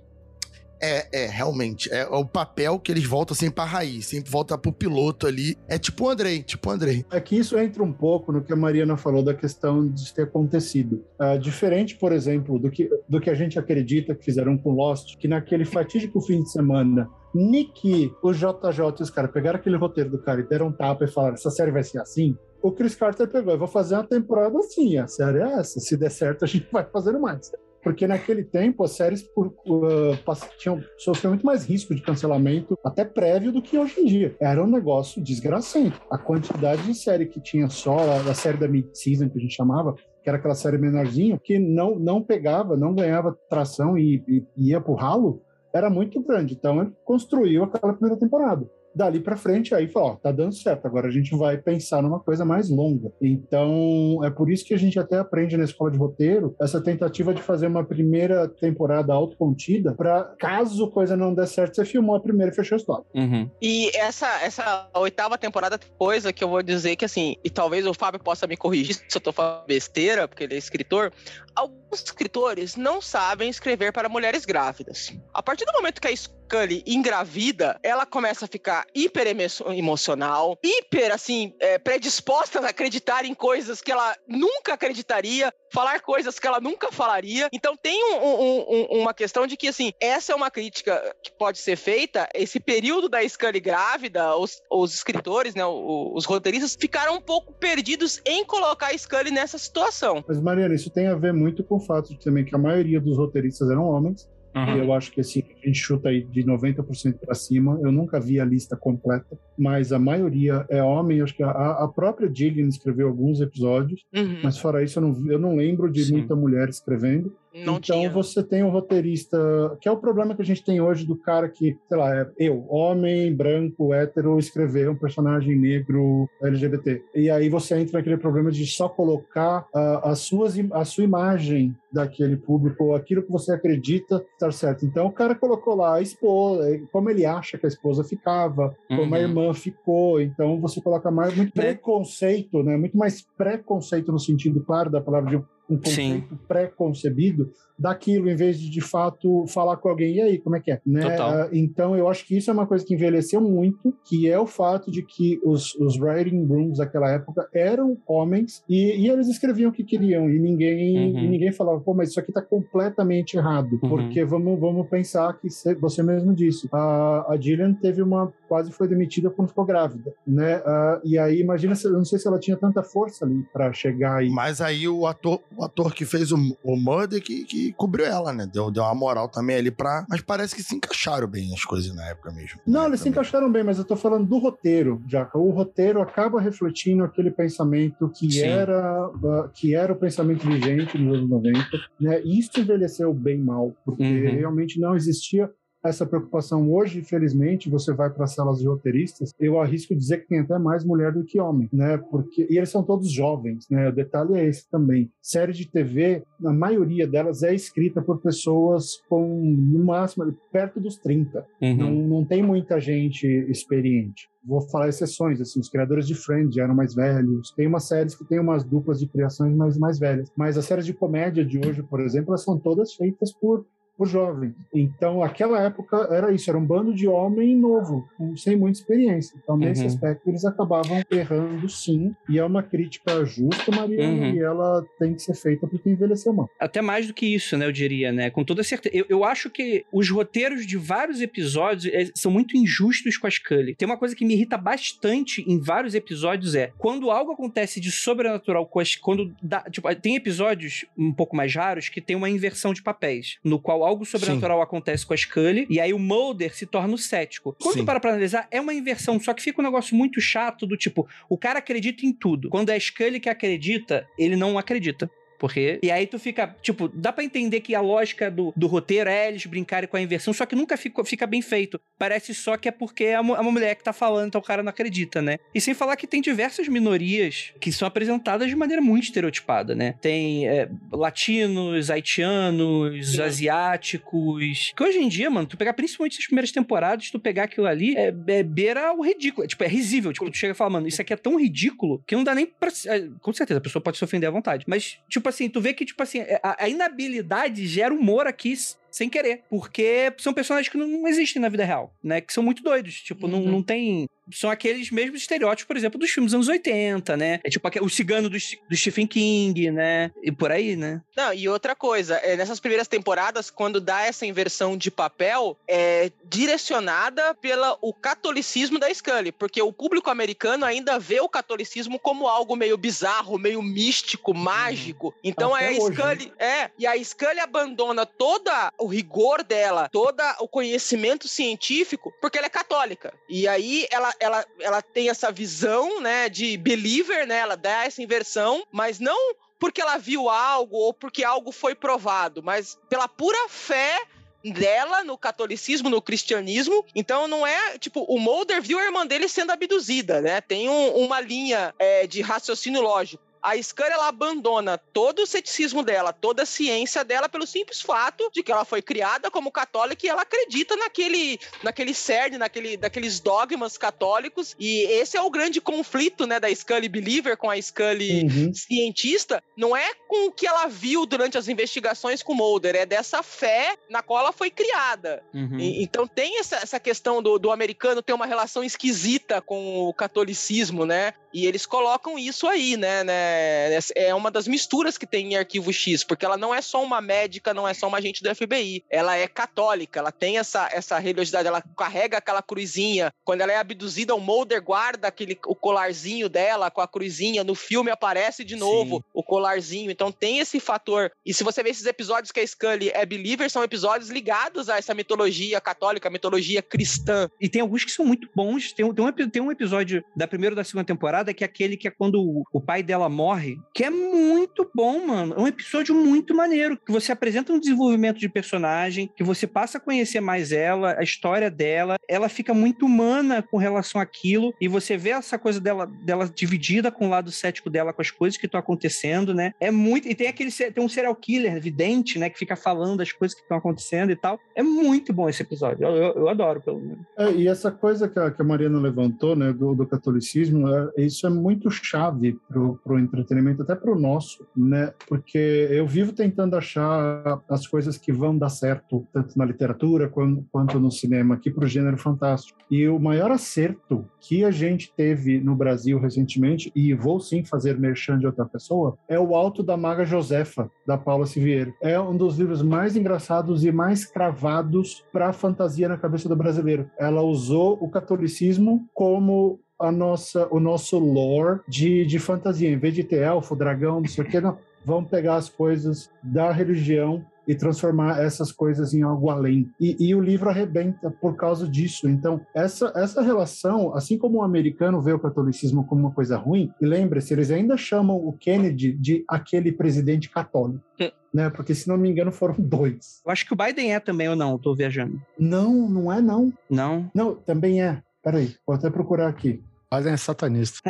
É, é, realmente. É o papel que eles voltam sempre pra raiz, sempre volta pro piloto ali. É tipo o Andrei, tipo o Andrei. É que isso entra um pouco no que a Mariana falou da questão de ter acontecido. Uh, diferente, por exemplo, do que, do que a gente acredita que fizeram com Lost, que naquele fatídico fim de semana Nick, o JJ e os caras pegaram aquele roteiro do cara e deram um tapa e falaram: essa série vai ser assim. O Chris Carter pegou, eu vou fazer uma temporada assim, a série é essa. Se der certo, a gente vai fazendo mais. Porque naquele tempo as séries por, uh, tinham sofrido muito mais risco de cancelamento, até prévio, do que hoje em dia. Era um negócio desgracento. A quantidade de série que tinha só, a série da mid-season que a gente chamava, que era aquela série menorzinha, que não, não pegava, não ganhava tração e, e ia pro ralo, era muito grande. Então ele construiu aquela primeira temporada dali para frente, aí falou, ó, tá dando certo, agora a gente vai pensar numa coisa mais longa. Então, é por isso que a gente até aprende na escola de roteiro essa tentativa de fazer uma primeira temporada autocontida para caso coisa não der certo, você filmou a primeira e fechou a história. Uhum. E essa, essa oitava temporada, coisa que eu vou dizer que assim, e talvez o Fábio possa me corrigir se eu tô falando besteira, porque ele é escritor, alguns escritores não sabem escrever para mulheres grávidas. A partir do momento que a Scully engravida, ela começa a ficar hiper emocional, hiper, assim, é, predisposta a acreditar em coisas que ela nunca acreditaria, falar coisas que ela nunca falaria. Então tem um, um, um, uma questão de que, assim, essa é uma crítica que pode ser feita. Esse período da Scully grávida, os, os escritores, né, os, os roteiristas, ficaram um pouco perdidos em colocar a Scully nessa situação. Mas, Mariana, isso tem a ver muito com o fato de também que a maioria dos roteiristas eram homens. Uhum. Eu acho que assim, a gente chuta aí de 90% para cima. Eu nunca vi a lista completa, mas a maioria é homem. Eu acho que a, a própria Gillian escreveu alguns episódios, uhum. mas fora isso, eu não, eu não lembro de Sim. muita mulher escrevendo. Não então tinha. você tem um roteirista, que é o problema que a gente tem hoje do cara que, sei lá, é eu, homem, branco, hétero, escrever um personagem negro LGBT. E aí você entra naquele problema de só colocar uh, as suas, a sua imagem daquele público, ou aquilo que você acredita estar certo. Então o cara colocou lá a esposa, como ele acha que a esposa ficava, uhum. como a uhum. irmã ficou. Então você coloca mais muito né? preconceito, né? Muito mais preconceito no sentido claro da palavra de um conceito pré-concebido daquilo, em vez de de fato falar com alguém, e aí, como é que é? Né? Uh, então, eu acho que isso é uma coisa que envelheceu muito, que é o fato de que os, os writing rooms daquela época eram homens e, e eles escreviam o que queriam, e ninguém, uhum. e ninguém falava, pô, mas isso aqui está completamente errado, uhum. porque vamos, vamos pensar que você mesmo disse, a, a Gillian teve uma, quase foi demitida quando ficou grávida, né? Uh, e aí, imagina, eu não sei se ela tinha tanta força ali para chegar aí. Mas aí o ator, o ator que fez o, o Murder que, que cobriu ela, né? Deu, deu uma moral também ali pra. Mas parece que se encaixaram bem as coisas na época mesmo. Não, eles se encaixaram bem, mas eu tô falando do roteiro, Jaca. O roteiro acaba refletindo aquele pensamento que era uh, que era o pensamento vigente nos anos 90, né? E isso envelheceu bem mal, porque uhum. realmente não existia essa preocupação hoje, infelizmente, você vai para celas de roteiristas, eu arrisco dizer que tem até mais mulher do que homem, né? Porque e eles são todos jovens, né? O detalhe é esse também. Série de TV, a maioria delas é escrita por pessoas com no máximo perto dos 30. Uhum. Não, não tem muita gente experiente vou falar exceções, assim, os criadores de Friends já eram mais velhos, tem umas séries que tem umas duplas de criações mais, mais velhas, mas as séries de comédia de hoje, por exemplo, elas são todas feitas por por jovem. Então, aquela época era isso, era um bando de homem novo, sem muita experiência. Então, nesse uhum. aspecto, eles acabavam errando sim, e é uma crítica justa, Maria, uhum. e ela tem que ser feita porque envelheceu mal. Até mais do que isso, né, eu diria, né? Com toda certeza. Eu, eu acho que os roteiros de vários episódios é, são muito injustos com a Scully. Tem uma coisa que me irrita bastante em vários episódios é quando algo acontece de sobrenatural com as, quando dá, tipo, tem episódios um pouco mais raros que tem uma inversão de papéis, no qual algo sobrenatural Sim. acontece com a Scully, e aí o Mulder se torna o cético. Quando Sim. para pra analisar, é uma inversão, só que fica um negócio muito chato do tipo, o cara acredita em tudo. Quando é a Scully que acredita, ele não acredita. Porque. E aí tu fica, tipo, dá para entender que a lógica do, do roteiro é eles brincarem com a inversão, só que nunca fica, fica bem feito. Parece só que é porque é uma, é uma mulher que tá falando, então o cara não acredita, né? E sem falar que tem diversas minorias que são apresentadas de maneira muito estereotipada, né? Tem é, latinos, haitianos, Sim. asiáticos. Que hoje em dia, mano, tu pegar principalmente as primeiras temporadas, tu pegar aquilo ali, é, é beira o ridículo. É, tipo, é risível. Tipo, tu chega e fala, mano, isso aqui é tão ridículo que não dá nem pra. É, com certeza, a pessoa pode se ofender à vontade. Mas, tipo assim, tu vê que, tipo assim, a, a inabilidade gera humor aqui sem querer. Porque são personagens que não existem na vida real, né? Que são muito doidos. Tipo, uhum. não, não tem são aqueles mesmos estereótipos, por exemplo, dos filmes dos anos 80, né? É tipo o cigano do, do Stephen King, né? E por aí, né? Não, e outra coisa, é, nessas primeiras temporadas, quando dá essa inversão de papel, é direcionada pelo catolicismo da Scully, porque o público americano ainda vê o catolicismo como algo meio bizarro, meio místico, mágico. Uhum. Então Até a hoje, Scully, né? é, e a Scully abandona todo o rigor dela, todo o conhecimento científico, porque ela é católica. E aí ela ela, ela tem essa visão, né, de believer, né? Ela dá essa inversão, mas não porque ela viu algo ou porque algo foi provado, mas pela pura fé dela no catolicismo, no cristianismo. Então não é tipo o Mulder viu a irmã dele sendo abduzida, né? Tem um, uma linha é, de raciocínio lógico a Scully ela abandona todo o ceticismo dela, toda a ciência dela pelo simples fato de que ela foi criada como católica e ela acredita naquele naquele cerne, naquele daqueles dogmas católicos e esse é o grande conflito, né, da Scully believer com a Scully uhum. cientista, não é com o que ela viu durante as investigações com Mulder, é dessa fé na qual ela foi criada. Uhum. E, então tem essa, essa questão do, do americano ter uma relação esquisita com o catolicismo, né? E eles colocam isso aí, né, né é, uma das misturas que tem em Arquivo X, porque ela não é só uma médica, não é só uma agente do FBI. Ela é católica, ela tem essa, essa religiosidade, ela carrega aquela cruzinha. Quando ela é abduzida, o Mulder guarda aquele, o colarzinho dela com a cruzinha. No filme aparece de novo Sim. o colarzinho. Então tem esse fator. E se você vê esses episódios que a Scully é believer, são episódios ligados a essa mitologia católica, mitologia cristã. E tem alguns que são muito bons. Tem, tem, um, tem um episódio da primeira ou da segunda temporada que é aquele que é quando o, pai dela morre que é muito bom, mano. É um episódio muito maneiro, que você apresenta um desenvolvimento de personagem, que você passa a conhecer mais ela, a história dela, ela fica muito humana com relação àquilo, e você vê essa coisa dela, dela dividida com o lado cético dela, com as coisas que estão acontecendo, né? É muito. E tem aquele. Tem um serial killer evidente, né? Que fica falando as coisas que estão acontecendo e tal. É muito bom esse episódio. Eu, eu, eu adoro, pelo menos. É, e essa coisa que a, que a Mariana levantou, né, do, do catolicismo, é, isso é muito chave pro, pro entretenimento, até para o nosso, né? Porque eu vivo tentando achar as coisas que vão dar certo, tanto na literatura quanto, quanto no cinema, aqui para o gênero fantástico. E o maior acerto que a gente teve no Brasil recentemente, e vou sim fazer merchan de outra pessoa, é o Alto da Maga Josefa, da Paula Siviero. É um dos livros mais engraçados e mais cravados para a fantasia na cabeça do brasileiro. Ela usou o catolicismo como a nossa, o nosso lore de, de fantasia. Em vez de ter elfo, dragão, não sei o que, não. Vamos pegar as coisas da religião e transformar essas coisas em algo além. E, e, o livro arrebenta por causa disso. Então, essa, essa relação, assim como o americano vê o catolicismo como uma coisa ruim, e lembre-se, eles ainda chamam o Kennedy de aquele presidente católico. Hum. Né, porque, se não me engano, foram dois. Eu acho que o Biden é também ou não? Estou viajando. Não, não é não. Não? Não, também é. Peraí, vou até procurar aqui. Biden é satanista.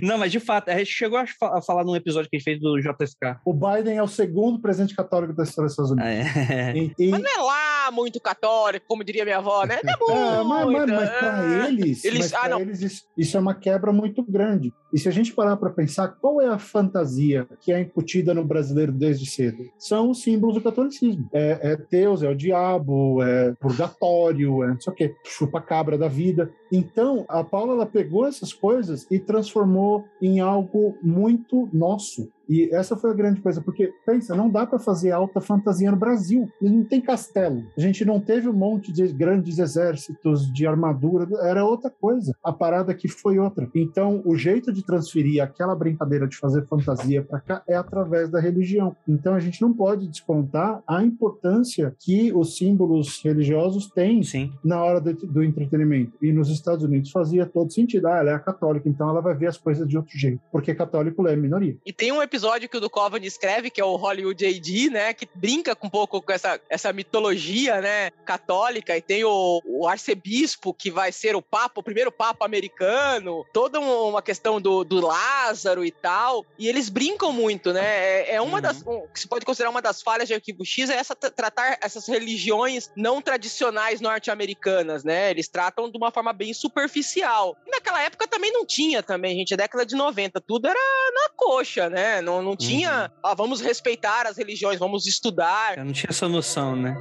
não, mas de fato, a gente chegou a falar num episódio que a gente fez do JSK. O Biden é o segundo presidente católico da história dos Estados Unidos. É. E, e... Mas não é lá muito católico, como diria minha avó, né? Não é, muito. Mas, mas, mas para eles, eles, mas ah, eles isso, isso, é uma quebra muito grande. E se a gente parar para pensar, qual é a fantasia que é incutida no brasileiro desde cedo? São os símbolos do catolicismo. É, é Deus, é o diabo, é purgatório, é não sei o quê, chupa-cabra da vida. Então, a Paula ela pegou essas coisas e transformou em algo muito nosso. E essa foi a grande coisa, porque pensa, não dá para fazer alta fantasia no Brasil. Não tem castelo. A gente não teve um monte de grandes exércitos de armadura, era outra coisa. A parada aqui foi outra. Então, o jeito de transferir aquela brincadeira de fazer fantasia para cá é através da religião. Então, a gente não pode descontar a importância que os símbolos religiosos têm Sim. na hora do, do entretenimento. E nos Estados Unidos fazia todo sentido. Ah, ela é católica, então ela vai ver as coisas de outro jeito, porque católico é minoria. E tem um episódio episódio que o Duchovny escreve, que é o Hollywood AD, né? Que brinca um pouco com essa, essa mitologia, né? Católica. E tem o, o arcebispo, que vai ser o papa, o primeiro papa americano. Toda uma questão do, do Lázaro e tal. E eles brincam muito, né? É, é uma uhum. das... Um, que se pode considerar uma das falhas de Arquivo X é essa tratar essas religiões não tradicionais norte-americanas, né? Eles tratam de uma forma bem superficial. E naquela época também não tinha também, gente. A década de 90, tudo era na coxa, né? Não, não tinha, ah, vamos respeitar as religiões, vamos estudar. Eu não tinha essa noção, né?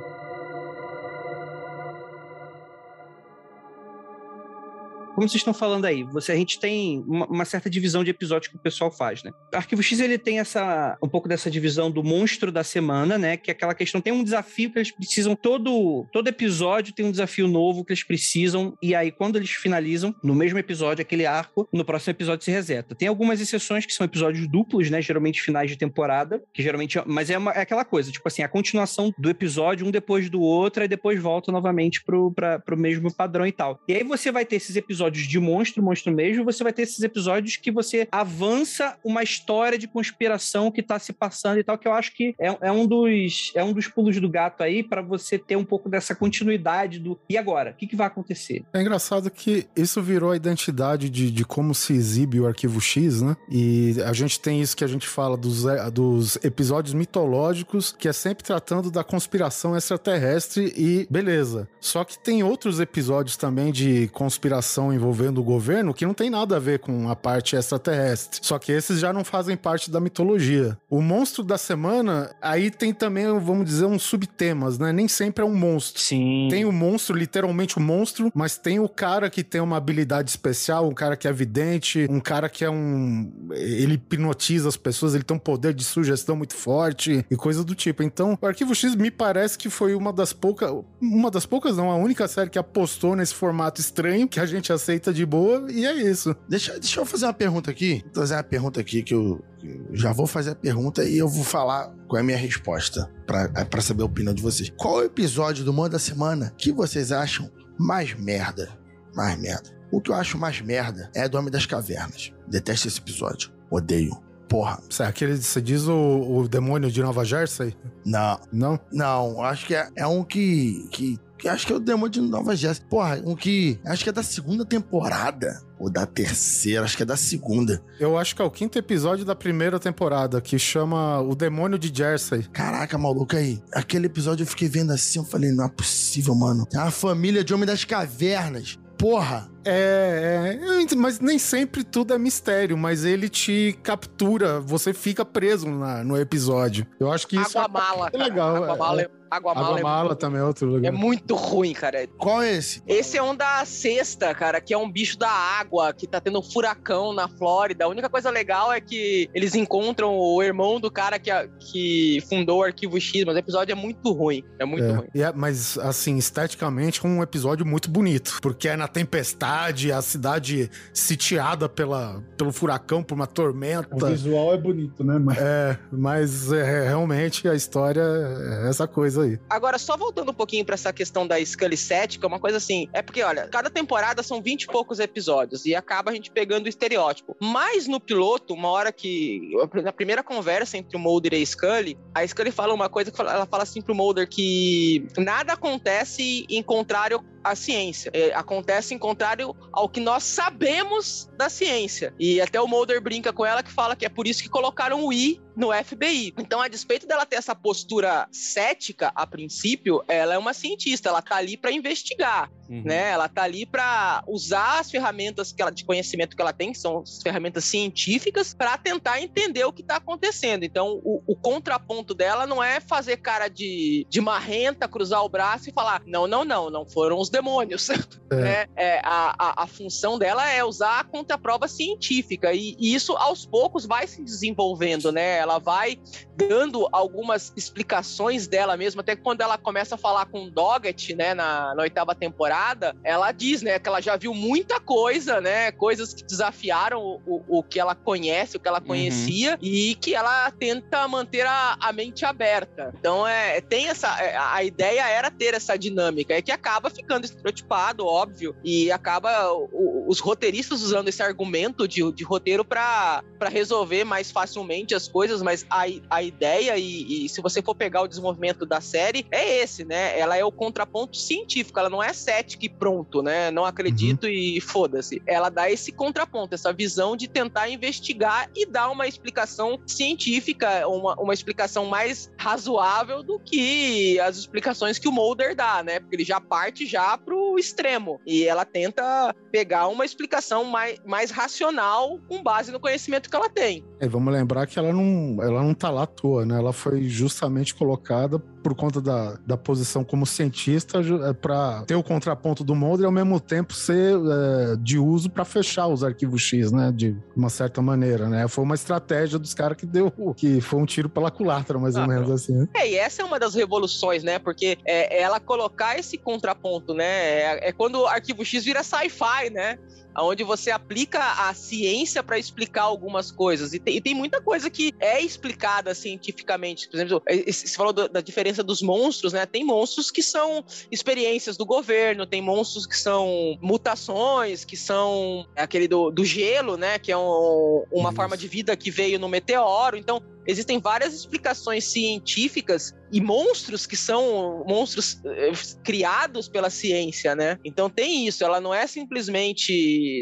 Como vocês estão falando aí, você, a gente tem uma, uma, certa divisão de episódios que o pessoal faz, né? O Arquivo X, ele tem essa, um pouco dessa divisão do monstro da semana, né? Que é aquela questão, tem um desafio que eles precisam, todo, todo episódio tem um desafio novo que eles precisam, e aí quando eles finalizam, no mesmo episódio, aquele arco, no próximo episódio se reseta. Tem algumas exceções que são episódios duplos, né? Geralmente finais de temporada, que geralmente, mas é, uma, é aquela coisa, tipo assim, a continuação do episódio, um depois do outro, e depois volta novamente pro, pra, pro mesmo padrão e tal. E aí você vai ter esses episódios episódios de monstro, monstro mesmo, você vai ter esses episódios que você avança uma história de conspiração que tá se passando e tal, que eu acho que é, é um, dos, é um dos pulos do gato aí para você ter um pouco dessa continuidade do e agora? O que, que vai acontecer? É engraçado que isso virou a identidade de, de como se exibe o arquivo X, né? E a gente tem isso que a gente fala dos, é, dos episódios mitológicos, que é sempre tratando da conspiração extraterrestre e beleza. Só que tem outros episódios também de conspiração envolvendo o governo que não tem nada a ver com a parte extraterrestre. Só que esses já não fazem parte da mitologia. O monstro da semana, aí tem também, vamos dizer, uns subtemas, né? Nem sempre é um monstro. Sim. Tem o monstro, literalmente o monstro, mas tem o cara que tem uma habilidade especial, um cara que é vidente, um cara que é um. Ele hipnotiza as pessoas, ele tem um poder de sugestão muito forte e coisa do tipo. Então, o Arquivo X me parece que foi uma das poucas. Uma das poucas, não, a única série que apostou nesse formato estranho que a gente aceita de boa e é isso. Deixa, deixa eu fazer uma pergunta aqui. Vou fazer uma pergunta aqui que eu, eu já vou fazer a pergunta e eu vou falar qual é a minha resposta para é saber a opinião de vocês. Qual o episódio do Mundo da Semana que vocês acham mais merda? Mais merda. O que eu acho mais merda é do Homem das Cavernas. Detesto esse episódio. Odeio. Porra. Será que ele, você diz o, o demônio de Nova Jersey? Não. Não? Não, acho que é, é um que, que que acho que é o Demônio de Nova Jersey. Porra, um que acho que é da segunda temporada. Ou da terceira, acho que é da segunda. Eu acho que é o quinto episódio da primeira temporada, que chama O Demônio de Jersey. Caraca, maluco aí. Aquele episódio eu fiquei vendo assim, eu falei, não é possível, mano. É a família de Homem das Cavernas. Porra, é, é, mas nem sempre tudo é mistério, mas ele te captura, você fica preso na, no episódio. Eu acho que isso Água mala, é legal. Água mala, é, Água Mala, Água Mala é, também é outro lugar. É muito ruim, cara. Qual é esse? Esse é um da sexta, cara, que é um bicho da água, que tá tendo um furacão na Flórida. A única coisa legal é que eles encontram o irmão do cara que, que fundou o Arquivo X, mas o episódio é muito ruim. É muito é. ruim. É, mas, assim, esteticamente é um episódio muito bonito, porque é na tempestade cidade, a cidade sitiada pela, pelo furacão, por uma tormenta. O visual é bonito, né? Mas... É, mas é, realmente a história é essa coisa aí. Agora, só voltando um pouquinho para essa questão da Scully cética, uma coisa assim, é porque, olha, cada temporada são 20 e poucos episódios e acaba a gente pegando o estereótipo. Mas no piloto, uma hora que, na primeira conversa entre o Mulder e a Scully, a Scully fala uma coisa que ela fala assim pro Mulder que nada acontece em contrário à ciência. É, acontece em contrário ao que nós sabemos da ciência. E até o Mulder brinca com ela que fala que é por isso que colocaram o I no FBI. Então, a despeito dela ter essa postura cética a princípio, ela é uma cientista, ela tá ali para investigar, uhum. né? Ela tá ali para usar as ferramentas que ela, de conhecimento que ela tem, que são as ferramentas científicas, para tentar entender o que tá acontecendo. Então, o, o, contraponto dela não é fazer cara de, de marrenta, cruzar o braço e falar: não, não, não, não foram os demônios. É. Né? É, a, a, a, função dela é usar a contraprova científica, e, e isso aos poucos vai se desenvolvendo, né? ela vai dando algumas explicações dela mesma, até quando ela começa a falar com o Doggett, né, na, na, oitava temporada, ela diz, né, que ela já viu muita coisa, né, coisas que desafiaram o, o, o que ela conhece, o que ela uhum. conhecia, uhum. e que ela tenta manter a, a mente aberta. Então, é, tem essa, é, a ideia era ter essa dinâmica, é que acaba ficando estereotipado, óbvio, e acaba o, os roteiristas usando esse argumento de, de roteiro para resolver mais facilmente as coisas, coisas, mas a, a ideia, e, e, se você for pegar o desenvolvimento da série, é esse, né? Ela é o contraponto científico, ela não é cética e pronto, né? Não acredito uhum. e foda-se. Ela dá esse contraponto, essa visão de tentar investigar e dar uma explicação científica, uma, uma explicação mais razoável do que as explicações que o Mulder dá, né? Porque ele já parte já pro extremo. E ela tenta tenta pegar uma explicação mais, mais racional com base no conhecimento que ela tem. É, vamos lembrar que ela não, ela não tá lá à toa, né? Ela foi justamente colocada por conta da, da posição como cientista é, para ter o contraponto do Mulder e ao mesmo tempo ser é, de uso para fechar os arquivos X, né? De uma certa maneira, né? Foi uma estratégia dos caras que deu, que foi um tiro pela culatra, mais ah, ou menos assim. Né? É, e essa é uma das revoluções, né? Porque é, ela colocar esse contraponto, né? É, é quando o arquivo X vira sci-fi, né? Onde você aplica a ciência para explicar algumas coisas. E tem, e tem, muita coisa que é explicada cientificamente. Por exemplo, você falou do, da diferença dos monstros, né? Tem monstros que são experiências do governo, tem monstros que são mutações, que são aquele do, do gelo, né? Que é um, uma Isso. forma de vida que veio no meteoro. Então, existem várias explicações científicas e monstros que são monstros eh, criados pela ciência, né? Então tem isso, ela não é simplesmente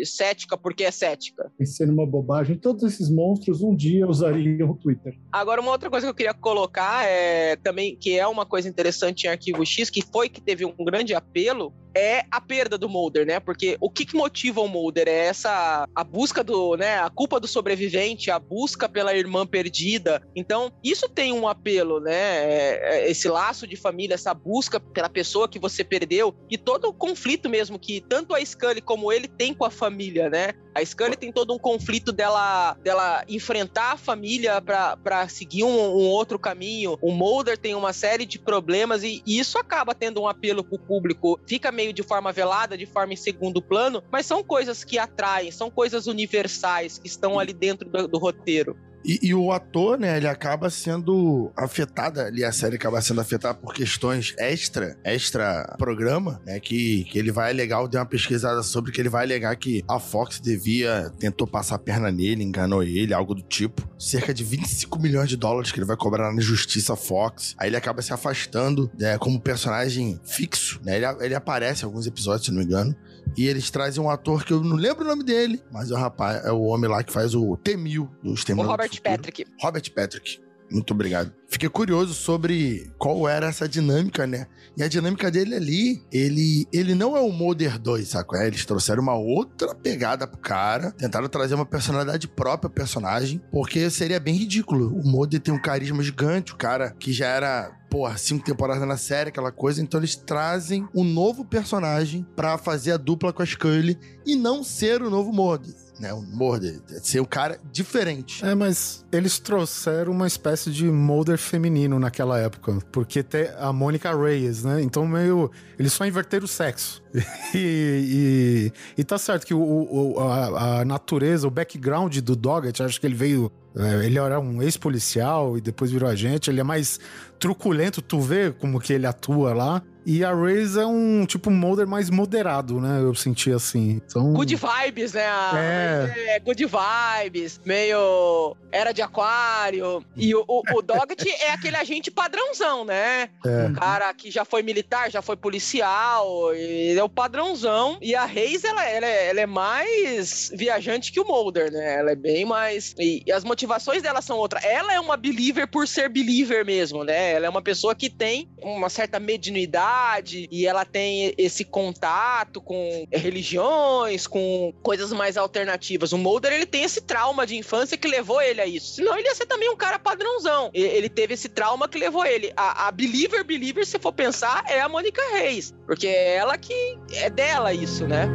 cética porque é cética. Pensando numa bobagem, todos esses monstros um dia usariam o Twitter. Agora, uma outra coisa que eu queria colocar é também que é uma coisa interessante em Arquivo X, que foi que teve um grande apelo, é a perda do Mulder, né? Porque o que, que, motiva o Mulder é essa a busca do, né, a culpa do sobrevivente, a busca pela irmã perdida. Então, isso tem um apelo, né? É, é, esse laço de família, essa busca pela pessoa que você perdeu e todo o conflito mesmo que tanto a Scully como ele tem com a família, né? A Scully tem todo um conflito dela, dela enfrentar a família para seguir um, um, outro caminho. O Mulder tem uma série de problemas e, e isso acaba tendo um apelo pro público. Fica meio meio de forma velada, de forma em segundo plano, mas são coisas que atraem, são coisas universais que estão ali dentro do, do roteiro. E, e, o ator, né, ele acaba sendo afetado, ali a série acaba sendo afetada por questões extra, extra programa, né, que, que ele vai alegar, eu dei uma pesquisada sobre, que ele vai alegar que a Fox devia, tentou passar a perna nele, enganou ele, algo do tipo. Cerca de 25 milhões de dólares que ele vai cobrar na justiça Fox. Aí ele acaba se afastando né, como personagem fixo, né, ele, ele aparece em alguns episódios, se não me engano, e eles trazem um ator que eu não lembro o nome dele, mas é o rapaz, é o homem lá que faz o T-1000 dos O Robert Patrick. Robert Patrick. Muito obrigado. Fiquei curioso sobre qual era essa dinâmica, né? E a dinâmica dele ali, ele, ele não é o Modern 2, saco? É, eles trouxeram uma outra pegada pro cara, tentaram trazer uma personalidade própria ao personagem, porque seria bem ridículo. O Modern tem um carisma gigante, o cara que já era porra, cinco temporadas na série, aquela coisa. Então eles trazem um novo personagem para fazer a dupla com a Scully e não ser o novo Modern né? Um Mulder, ser um cara diferente. É, mas eles trouxeram uma espécie de Mulder feminino naquela época, porque tem a Mônica Reyes, né? Então meio eles só inverteram o sexo. e, e, e, tá certo que o, o a, a, natureza, o background do Doggett, acho que ele veio é, ele era um ex-policial e depois virou agente. Ele é mais truculento, tu vê como que ele atua lá. E a Raze é um tipo Mulder mais moderado, né? Eu senti assim. Então... Good vibes, né? É. é good vibes, meio era de aquário. E o, o, o Doggett é aquele agente padrãozão, né? É. O cara que já foi militar, já foi policial, ele é o padrãozão. E a Reis, ela, ela, é, ela é mais viajante que o Mulder, né? Ela é bem mais. E, e as motivações dela são outras. Ela é uma believer por ser believer mesmo, né? Ela é uma pessoa que tem uma certa mediunidade e ela tem esse contato com religiões, com coisas mais alternativas. O Mulder, ele tem esse trauma de infância que levou ele a isso. Senão ele ia ser também um cara padrãozão. Ele teve esse trauma que levou ele. A, a believer, believer, se for pensar, é a Mônica Reis. Porque é ela que é dela isso, né?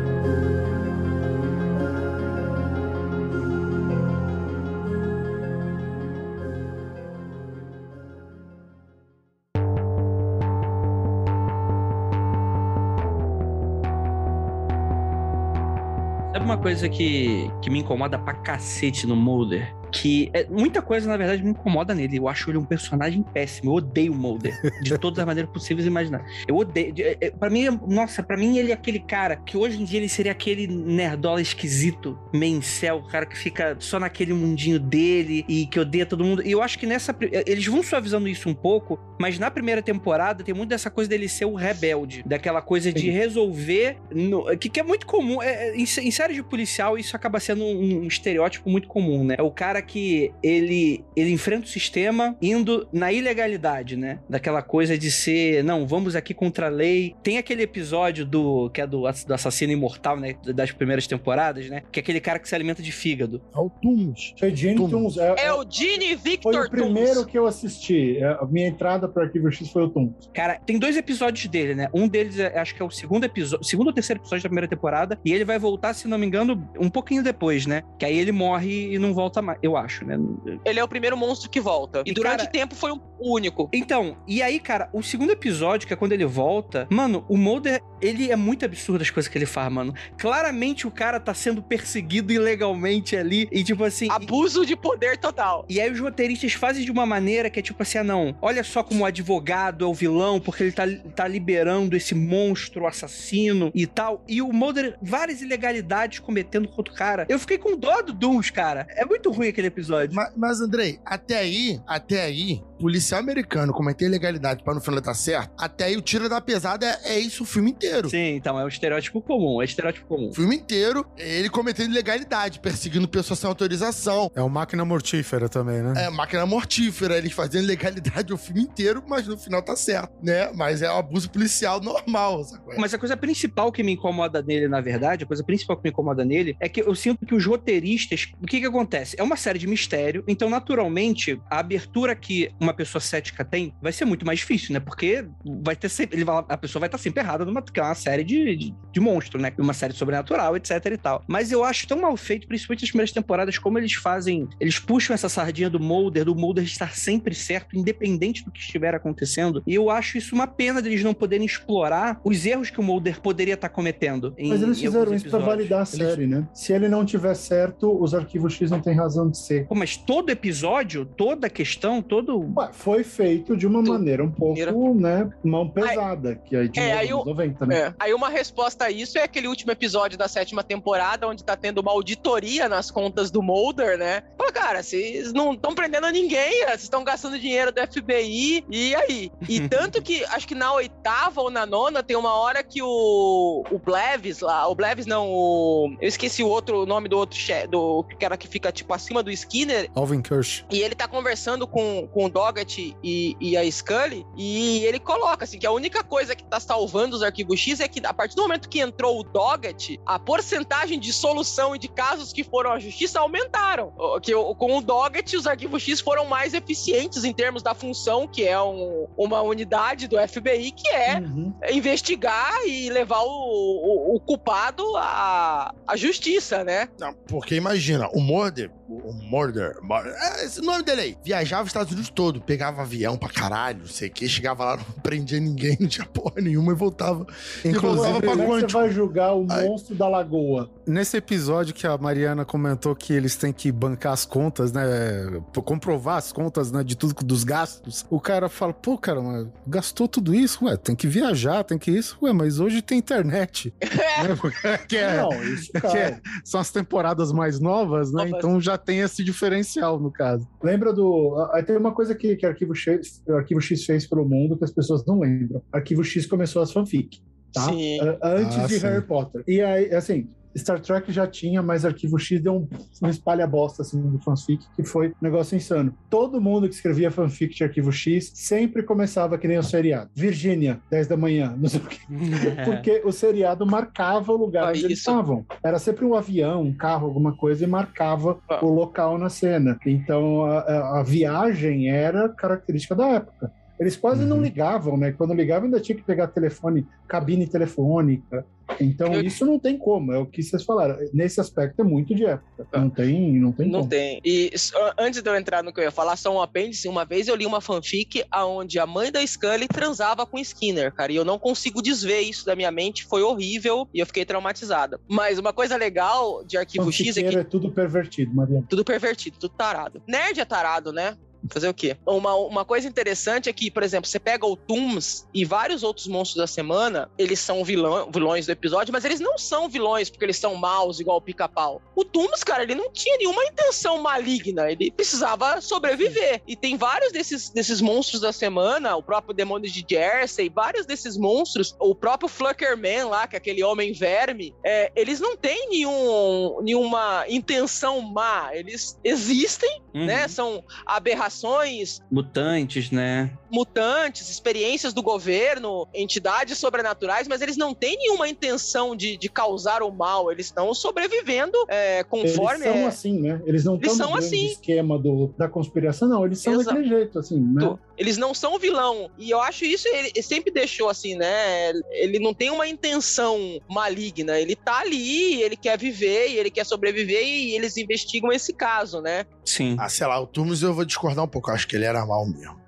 Uma coisa que, que me incomoda pra cacete no Mulder? Que é, muita coisa, na verdade, me incomoda nele. Eu acho ele um personagem péssimo. Eu odeio o Mulder. de todas as maneiras possíveis e imaginar. Eu odeio. É, é, pra mim, nossa, pra mim ele é aquele cara que hoje em dia ele seria aquele nerdola esquisito, mencel, o cara que fica só naquele mundinho dele e que odeia todo mundo. E eu acho que nessa. Eles vão suavizando isso um pouco, mas na primeira temporada tem muito dessa coisa dele ser o rebelde, daquela coisa de resolver. No, que, que é muito comum. É, em, em séries de policial, isso acaba sendo um, um estereótipo muito comum, né? É o cara cara que ele, ele enfrenta o sistema indo na ilegalidade, né? Daquela coisa de ser, não, vamos aqui contra a lei. Tem aquele episódio do que é do, do assassino imortal, né? Das primeiras temporadas, né? Que é aquele cara que se alimenta de fígado. É o Tumus. Foi Gene Tum. Tunes. É, É o Gene Victor foi o primeiro que eu assisti. É, A minha entrada para Arquivo X foi o Tunes. Cara, tem dois episódios dele, né? Um deles é- acho que é o segundo episódio, segundo ou terceiro episódio da primeira temporada, e ele vai voltar, se não me engano, um pouquinho depois, né? Que aí ele morre e não volta mais, eu acho, né? Ele é o primeiro monstro que volta. E, E, durante cara- tempo foi um único. Então, e aí, cara, o segundo episódio, que é quando ele volta, mano, o Mulder, ele é muito absurdo as coisas que ele faz, mano. Claramente o cara tá sendo perseguido ilegalmente ali, e tipo assim. e- Abuso de poder total. E aí os roteiristas fazem de uma maneira que é tipo assim, ah não, olha só como o advogado é o vilão, porque ele tá, tá liberando esse monstro assassino e tal. E o Mulder, várias ilegalidades cometendo contra o cara. Eu fiquei com dó do Duns, cara. É muito ruim aquele episódio. Mas, mas, Andrei, até aí, até aí, policial americano cometer ilegalidade pra no final dar certo, até aí o tiro da pesada é, é isso o filme inteiro. Sim, então é um estereótipo comum, é estereótipo comum. O filme inteiro, é ele cometendo ilegalidade, perseguindo pessoas sem autorização. É o máquina mortífera também, né? É, máquina mortífera, eles fazendo ilegalidade o filme inteiro, mas no final tá certo, né? Mas é um abuso policial normal, sacou? Mas a coisa principal que me incomoda nele, na verdade, a coisa principal que me incomoda nele é que eu sinto que os roteiristas. O que que acontece? É uma série de mistério, então, naturalmente, a abertura que uma pessoa cética tem vai ser muito mais difícil, né? Porque vai ter sempre. Ele vai, a pessoa vai estar sempre errada numa que é uma série de, de, de monstro, né? Uma série sobrenatural, etc e tal. Mas eu acho tão mal feito, principalmente nas primeiras temporadas, como eles fazem. Eles puxam essa sardinha do Mulder, do Mulder estar sempre certo, independente do que estiver acontecendo. E eu acho isso uma pena deles não poderem explorar os erros que o Mulder poderia estar cometendo. em- Mas eles fizeram isso pra episódios. validar a série, né? Se ele não tiver certo, os arquivos X não tem razão de ser. Pô, mas todo episódio, toda questão, todo. Foi feito de uma Tu- maneira um pouco, né, mão pesada, que aí de É, aí anos o- 90, né? É. Aí uma resposta a isso é aquele último episódio da sétima temporada, onde tá tendo uma auditoria nas contas do Mulder, né? Fala, cara, vocês não estão prendendo ninguém, vocês estão gastando dinheiro do FBI, e aí? E tanto que, acho que na oitava ou na nona, tem uma hora que o, o Blevis lá, o Blevis não, o, eu esqueci o outro o nome do outro chefe, do cara que fica, tipo, acima do Skinner, Alvin Kirsch. e ele tá conversando com, com o Doggett e, e a Scully, e ele coloca assim que a única coisa que tá salvando os arquivos X é que a partir do momento que entrou o Doggett, a porcentagem de solução e de casos que foram à justiça aumentaram. Que com o Doggett, os arquivos X foram mais eficientes em termos da função, que é um- uma unidade do FBI, que é Uhum. investigar e levar o, o- o culpado à, à justiça, né? Não, porque imagina, o Murder, o Murder, Murder é esse nome dele aí, viajava os Estados Unidos todo, pegava avião pra caralho, não sei o que, chegava lá, não prendia ninguém, não tinha porra nenhuma e voltava. Inclusive, voltava pra Como é que você vai julgar o Ai. monstro da lagoa? nesse episódio que a Mariana comentou que eles têm que bancar as contas, né? Comprovar as contas, né? De tudo dos gastos. O cara fala, pô, cara, mas gastou tudo isso? Ué, tem que viajar, tem que isso. Ué, mas hoje tem internet. Né? Que é- Não, isso, que cara. é- são as temporadas mais novas, né? Novas. Então já tem esse diferencial no caso. Lembra do. Aí tem uma coisa que, que Arquivo, X, Arquivo X fez pelo mundo que as pessoas não lembram. Arquivo X começou as fanfic, tá? Antes Ah, de sim. Harry Potter. E aí, assim. Star Trek já tinha, mas Arquivo X deu um, um espalha-bosta assim, do fanfic, que foi um negócio insano. Todo mundo que escrevia fanfic de Arquivo X sempre começava que nem o seriado. Virgínia, 10 da manhã, não sei o quê. Porque o seriado marcava o lugar Ah, onde eles estavam. Era sempre um avião, um carro, alguma coisa, e marcava Ah. o local na cena. Então a, a- a viagem era característica da época. Eles quase não Uhum. ligavam, né? Quando ligavam, ainda tinha que pegar telefone, cabine telefônica. Então, Eu- isso não tem como, é o que vocês falaram. Nesse aspecto é muito de época. Não tem, não tem Não como. tem. E antes de eu entrar no que eu ia falar, só um apêndice. Uma vez eu li uma fanfic onde a mãe da Scully transava com Skinner, cara. E eu não consigo desver isso da minha mente. Foi horrível e eu fiquei traumatizada. Mas uma coisa legal de Arquivo X é que é tudo pervertido, Mariana. tudo pervertido, tudo tarado. Nerd é tarado, né? Fazer o quê? Uma, uma coisa interessante é que, por exemplo, você pega o Tooms e vários outros monstros da semana, eles são vilão, vilões do episódio, mas eles não são vilões porque eles são maus, igual o pica-pau. O Tooms, cara, ele não tinha nenhuma intenção maligna, ele precisava sobreviver. E tem vários desses, desses monstros da semana, o próprio demônio de Jersey, vários desses monstros, o próprio Fluckerman lá, que é aquele homem verme, é, eles não têm nenhum, nenhuma intenção má, eles existem, Uhum. né? São aberrações, Mutantes, né? mutantes, experiências do governo, entidades sobrenaturais, mas eles não têm nenhuma intenção de, de causar o mal, eles estão sobrevivendo é, conforme. Eles são é- assim, né? Eles não Eles estão no grande assim. esquema do, da conspiração, não. Eles são Exato. daquele jeito, assim, né? Eles não são vilão. E eu acho isso, ele, sempre deixou assim, né? Ele não tem uma intenção maligna. Ele tá ali, ele quer viver, e ele quer sobreviver, e eles investigam esse caso, né? Sim. Ah, sei lá, o Turmus eu vou discordar um pouco. Eu acho que ele era mal mesmo.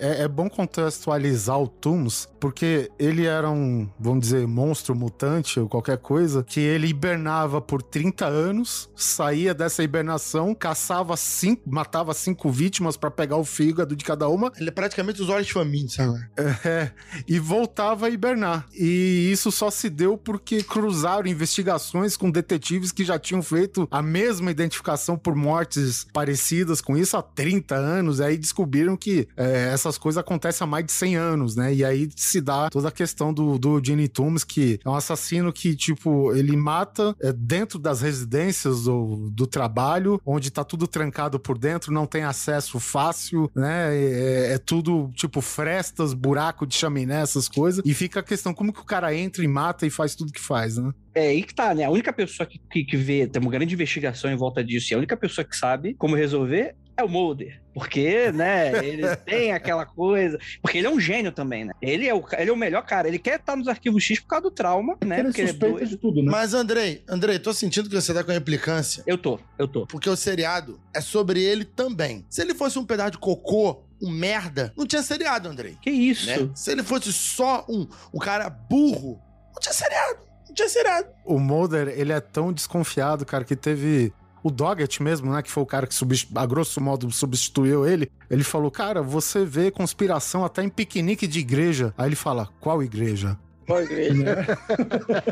É, é bom contextualizar o Tooms, porque ele era um, vamos dizer, monstro mutante ou qualquer coisa, que ele hibernava por 30 anos, saía dessa hibernação, caçava cinco, matava cinco vítimas pra pegar o fígado de cada uma Ele é praticamente os olhos famintos, sabe? é, e voltava a hibernar. E isso só se deu porque cruzaram investigações com detetives que já tinham feito a mesma identificação por mortes parecidas com isso há 30 anos. Aí descobriram que é, essas coisas acontecem há mais de 100 anos, né? E aí se dá toda a questão do, do Gene Tooms, que é um assassino que, tipo, ele mata é, dentro das residências do, do trabalho, onde tá tudo trancado por dentro, não tem acesso fácil, né? É, é tudo, tipo, frestas, buraco de chaminé, essas coisas. E fica a questão, como que o cara entra e mata e faz tudo que faz, né? É aí que tá, né? A única pessoa que, que, que vê, tem uma grande investigação em volta disso, e a única pessoa que sabe como resolver é o Mulder. Porque, né, ele tem aquela coisa. Porque ele é um gênio também, né? Ele é o, ele é o melhor cara. Ele quer estar nos arquivos X por causa do trauma, né? ele Porque ele é suspeita doido. de tudo, né? Mas, Andrei, Andrei, tô sentindo que você tá com implicância. Eu tô, eu tô. Porque o seriado é sobre ele também. Se ele fosse um pedaço de cocô, um merda, não tinha seriado, Andrei. Que isso? Né? Se ele fosse só um, um cara burro, não tinha seriado. Não tinha seriado. O Mulder, ele é tão desconfiado, cara, que teve o Doggett mesmo, né, que foi o cara que a grosso modo substituiu ele. Ele falou: "Cara, você vê conspiração até em piquenique de igreja". Aí ele fala: "Qual igreja?" Boa igreja.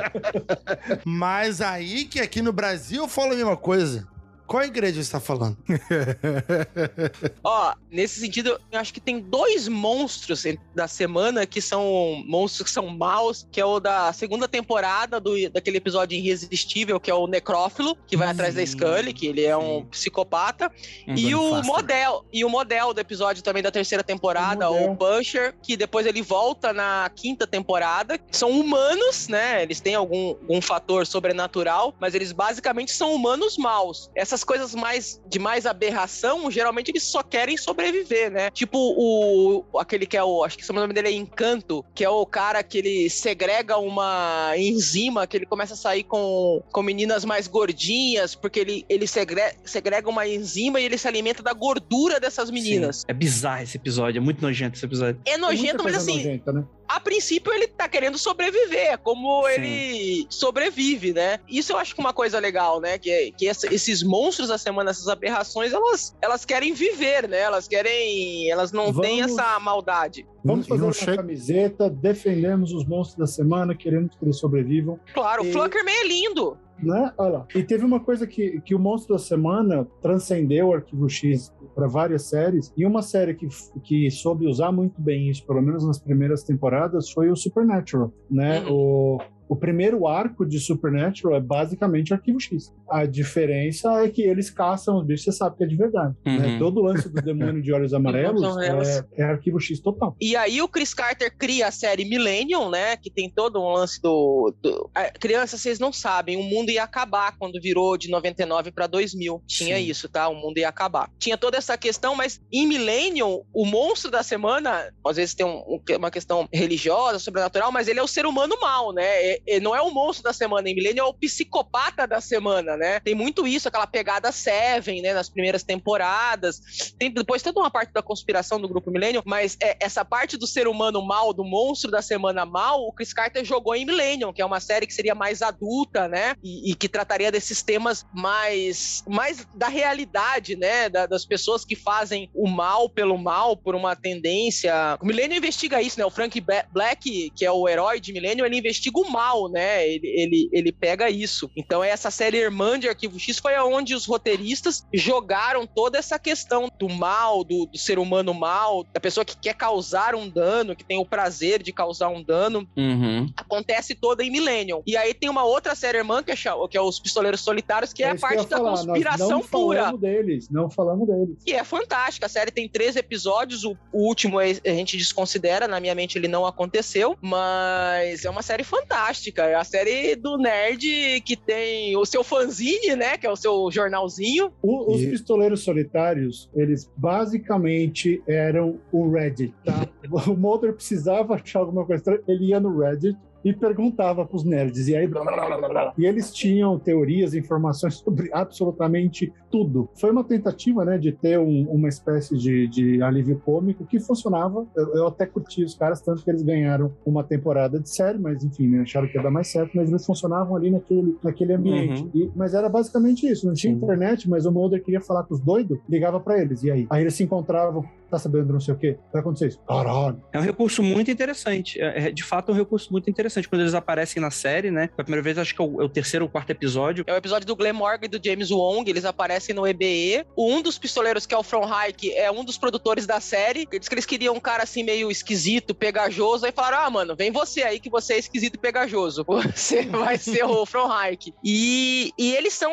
Mas aí que aqui no Brasil eu falo a mesma coisa. Qual igreja você tá falando? Ó, nesse sentido, eu acho que tem dois monstros da semana que são monstros que são maus, que é o da segunda temporada do, daquele episódio irresistível, que é o Necrófilo, que vai atrás da Sim, Scully, que ele é um sim. psicopata. Um E o Faster. model, e o model do episódio também da terceira temporada, O o Puncher, que depois ele volta na quinta temporada. São humanos, né? Eles têm algum, algum fator sobrenatural, mas eles basicamente são humanos maus. Essas coisas mais de mais aberração, geralmente eles só querem sobreviver, né? Tipo o aquele que é o, acho que o nome dele é Encanto, que é o cara que ele segrega uma enzima, que ele começa a sair com, com meninas mais gordinhas, porque ele, ele segre- segrega uma enzima e ele se alimenta da gordura dessas meninas. Sim. É bizarro esse episódio, é muito nojento esse episódio. É nojento, mas assim, nojenta, né? A princípio ele tá querendo sobreviver, é como Sim. ele sobrevive, né? Isso eu acho que é uma coisa legal, né? Que, é- que essa- esses monstros da semana, essas aberrações, elas, elas querem viver, né? Elas querem. Elas não têm Vamos- essa maldade. Vamos fazer uma chega- camiseta, defendemos os monstros da semana, queremos que eles sobrevivam. Claro, o E- Fluckerman é lindo. Né? Olha lá. E teve uma coisa que, que o Monstro da Semana transcendeu o Arquivo X para várias séries, e uma série que, que soube usar muito bem isso, pelo menos nas primeiras temporadas, foi o Supernatural, né? O, o primeiro arco de Supernatural é basicamente Arquivo X. A diferença é que eles caçam os bichos, você sabe que é de verdade. né? Uhum. Todo o lance do demônio de olhos amarelos elas- é, é Arquivo X total. E aí o Chris Carter cria a série Millennium, né? Que tem todo um lance do. do... Crianças, vocês não sabem, o mundo ia acabar quando virou de 99 para 2000. Tinha Sim. isso, tá? O mundo ia acabar. Tinha toda essa questão, mas em Millennium, o monstro da semana, às vezes tem um- um- uma questão religiosa, sobrenatural, mas ele é o ser humano mau, né? É- não é o monstro da semana, em Millennium é o psicopata da semana, né? Tem muito isso, aquela pegada Seven, né? Nas primeiras temporadas. Tem depois toda uma parte da conspiração do grupo Millennium, mas é, essa parte do ser humano mal, do monstro da semana mal, o Chris Carter jogou em Millennium, que é uma série que seria mais adulta, né? E, e que trataria desses temas mais, mais da realidade, né? Da, das pessoas que fazem o mal pelo mal, por uma tendência. O Millennium investiga isso, né? O Frank Black, que é o herói de Millennium, ele investiga o mal, né? Ele, ele, ele pega isso. Então, essa série Irmã de Arquivo X foi onde os roteiristas jogaram toda essa questão do mal, do, do ser humano mal, da pessoa que quer causar um dano, que tem o prazer de causar um dano. Uhum. Acontece toda em Millennium. E aí tem uma outra série irmã, que é, que é Os Pistoleiros Solitários, que é, é a parte da falar. conspiração Nós não pura. Falamos deles, não falamos deles. E é fantástica. A série tem três episódios, o, o último é, a gente desconsidera, na minha mente ele não aconteceu, mas é uma série fantástica. É a série do nerd que tem o seu fanzine, né? Que é o seu jornalzinho. O, os e... pistoleiros solitários, eles basicamente eram o Reddit, tá? o Mulder precisava achar alguma coisa, ele ia no Reddit e perguntava para os nerds. E aí, blá, blá, blá, E eles tinham teorias, informações sobre absolutamente tudo. Foi uma tentativa, né, de ter um, uma espécie de, de, alívio cômico que funcionava. Eu, eu, até curti os caras, tanto que eles ganharam uma temporada de série, mas enfim, né, acharam que ia dar mais certo, mas eles funcionavam ali naquele, naquele ambiente. Uhum. E, mas era basicamente isso. Não tinha Sim. internet, mas o Mulder queria falar com os doidos, ligava para eles. E aí? Aí eles se encontravam tá sabendo não sei o quê, vai acontecer isso. Caralho. É um recurso muito interessante. É, é, de fato, é um recurso muito interessante. Quando eles aparecem na série, né? Pela primeira vez, acho que é o, é o terceiro ou quarto episódio. É o episódio do Glenn Morgan e do James Wong. Eles aparecem no EBE. Um dos pistoleiros, que é o From Hike, é um dos produtores da série. Eles que eles queriam um cara assim meio esquisito, pegajoso. Aí falaram: ah, mano, vem você aí que você é esquisito e pegajoso. Você vai ser o From Hike. E, e eles são,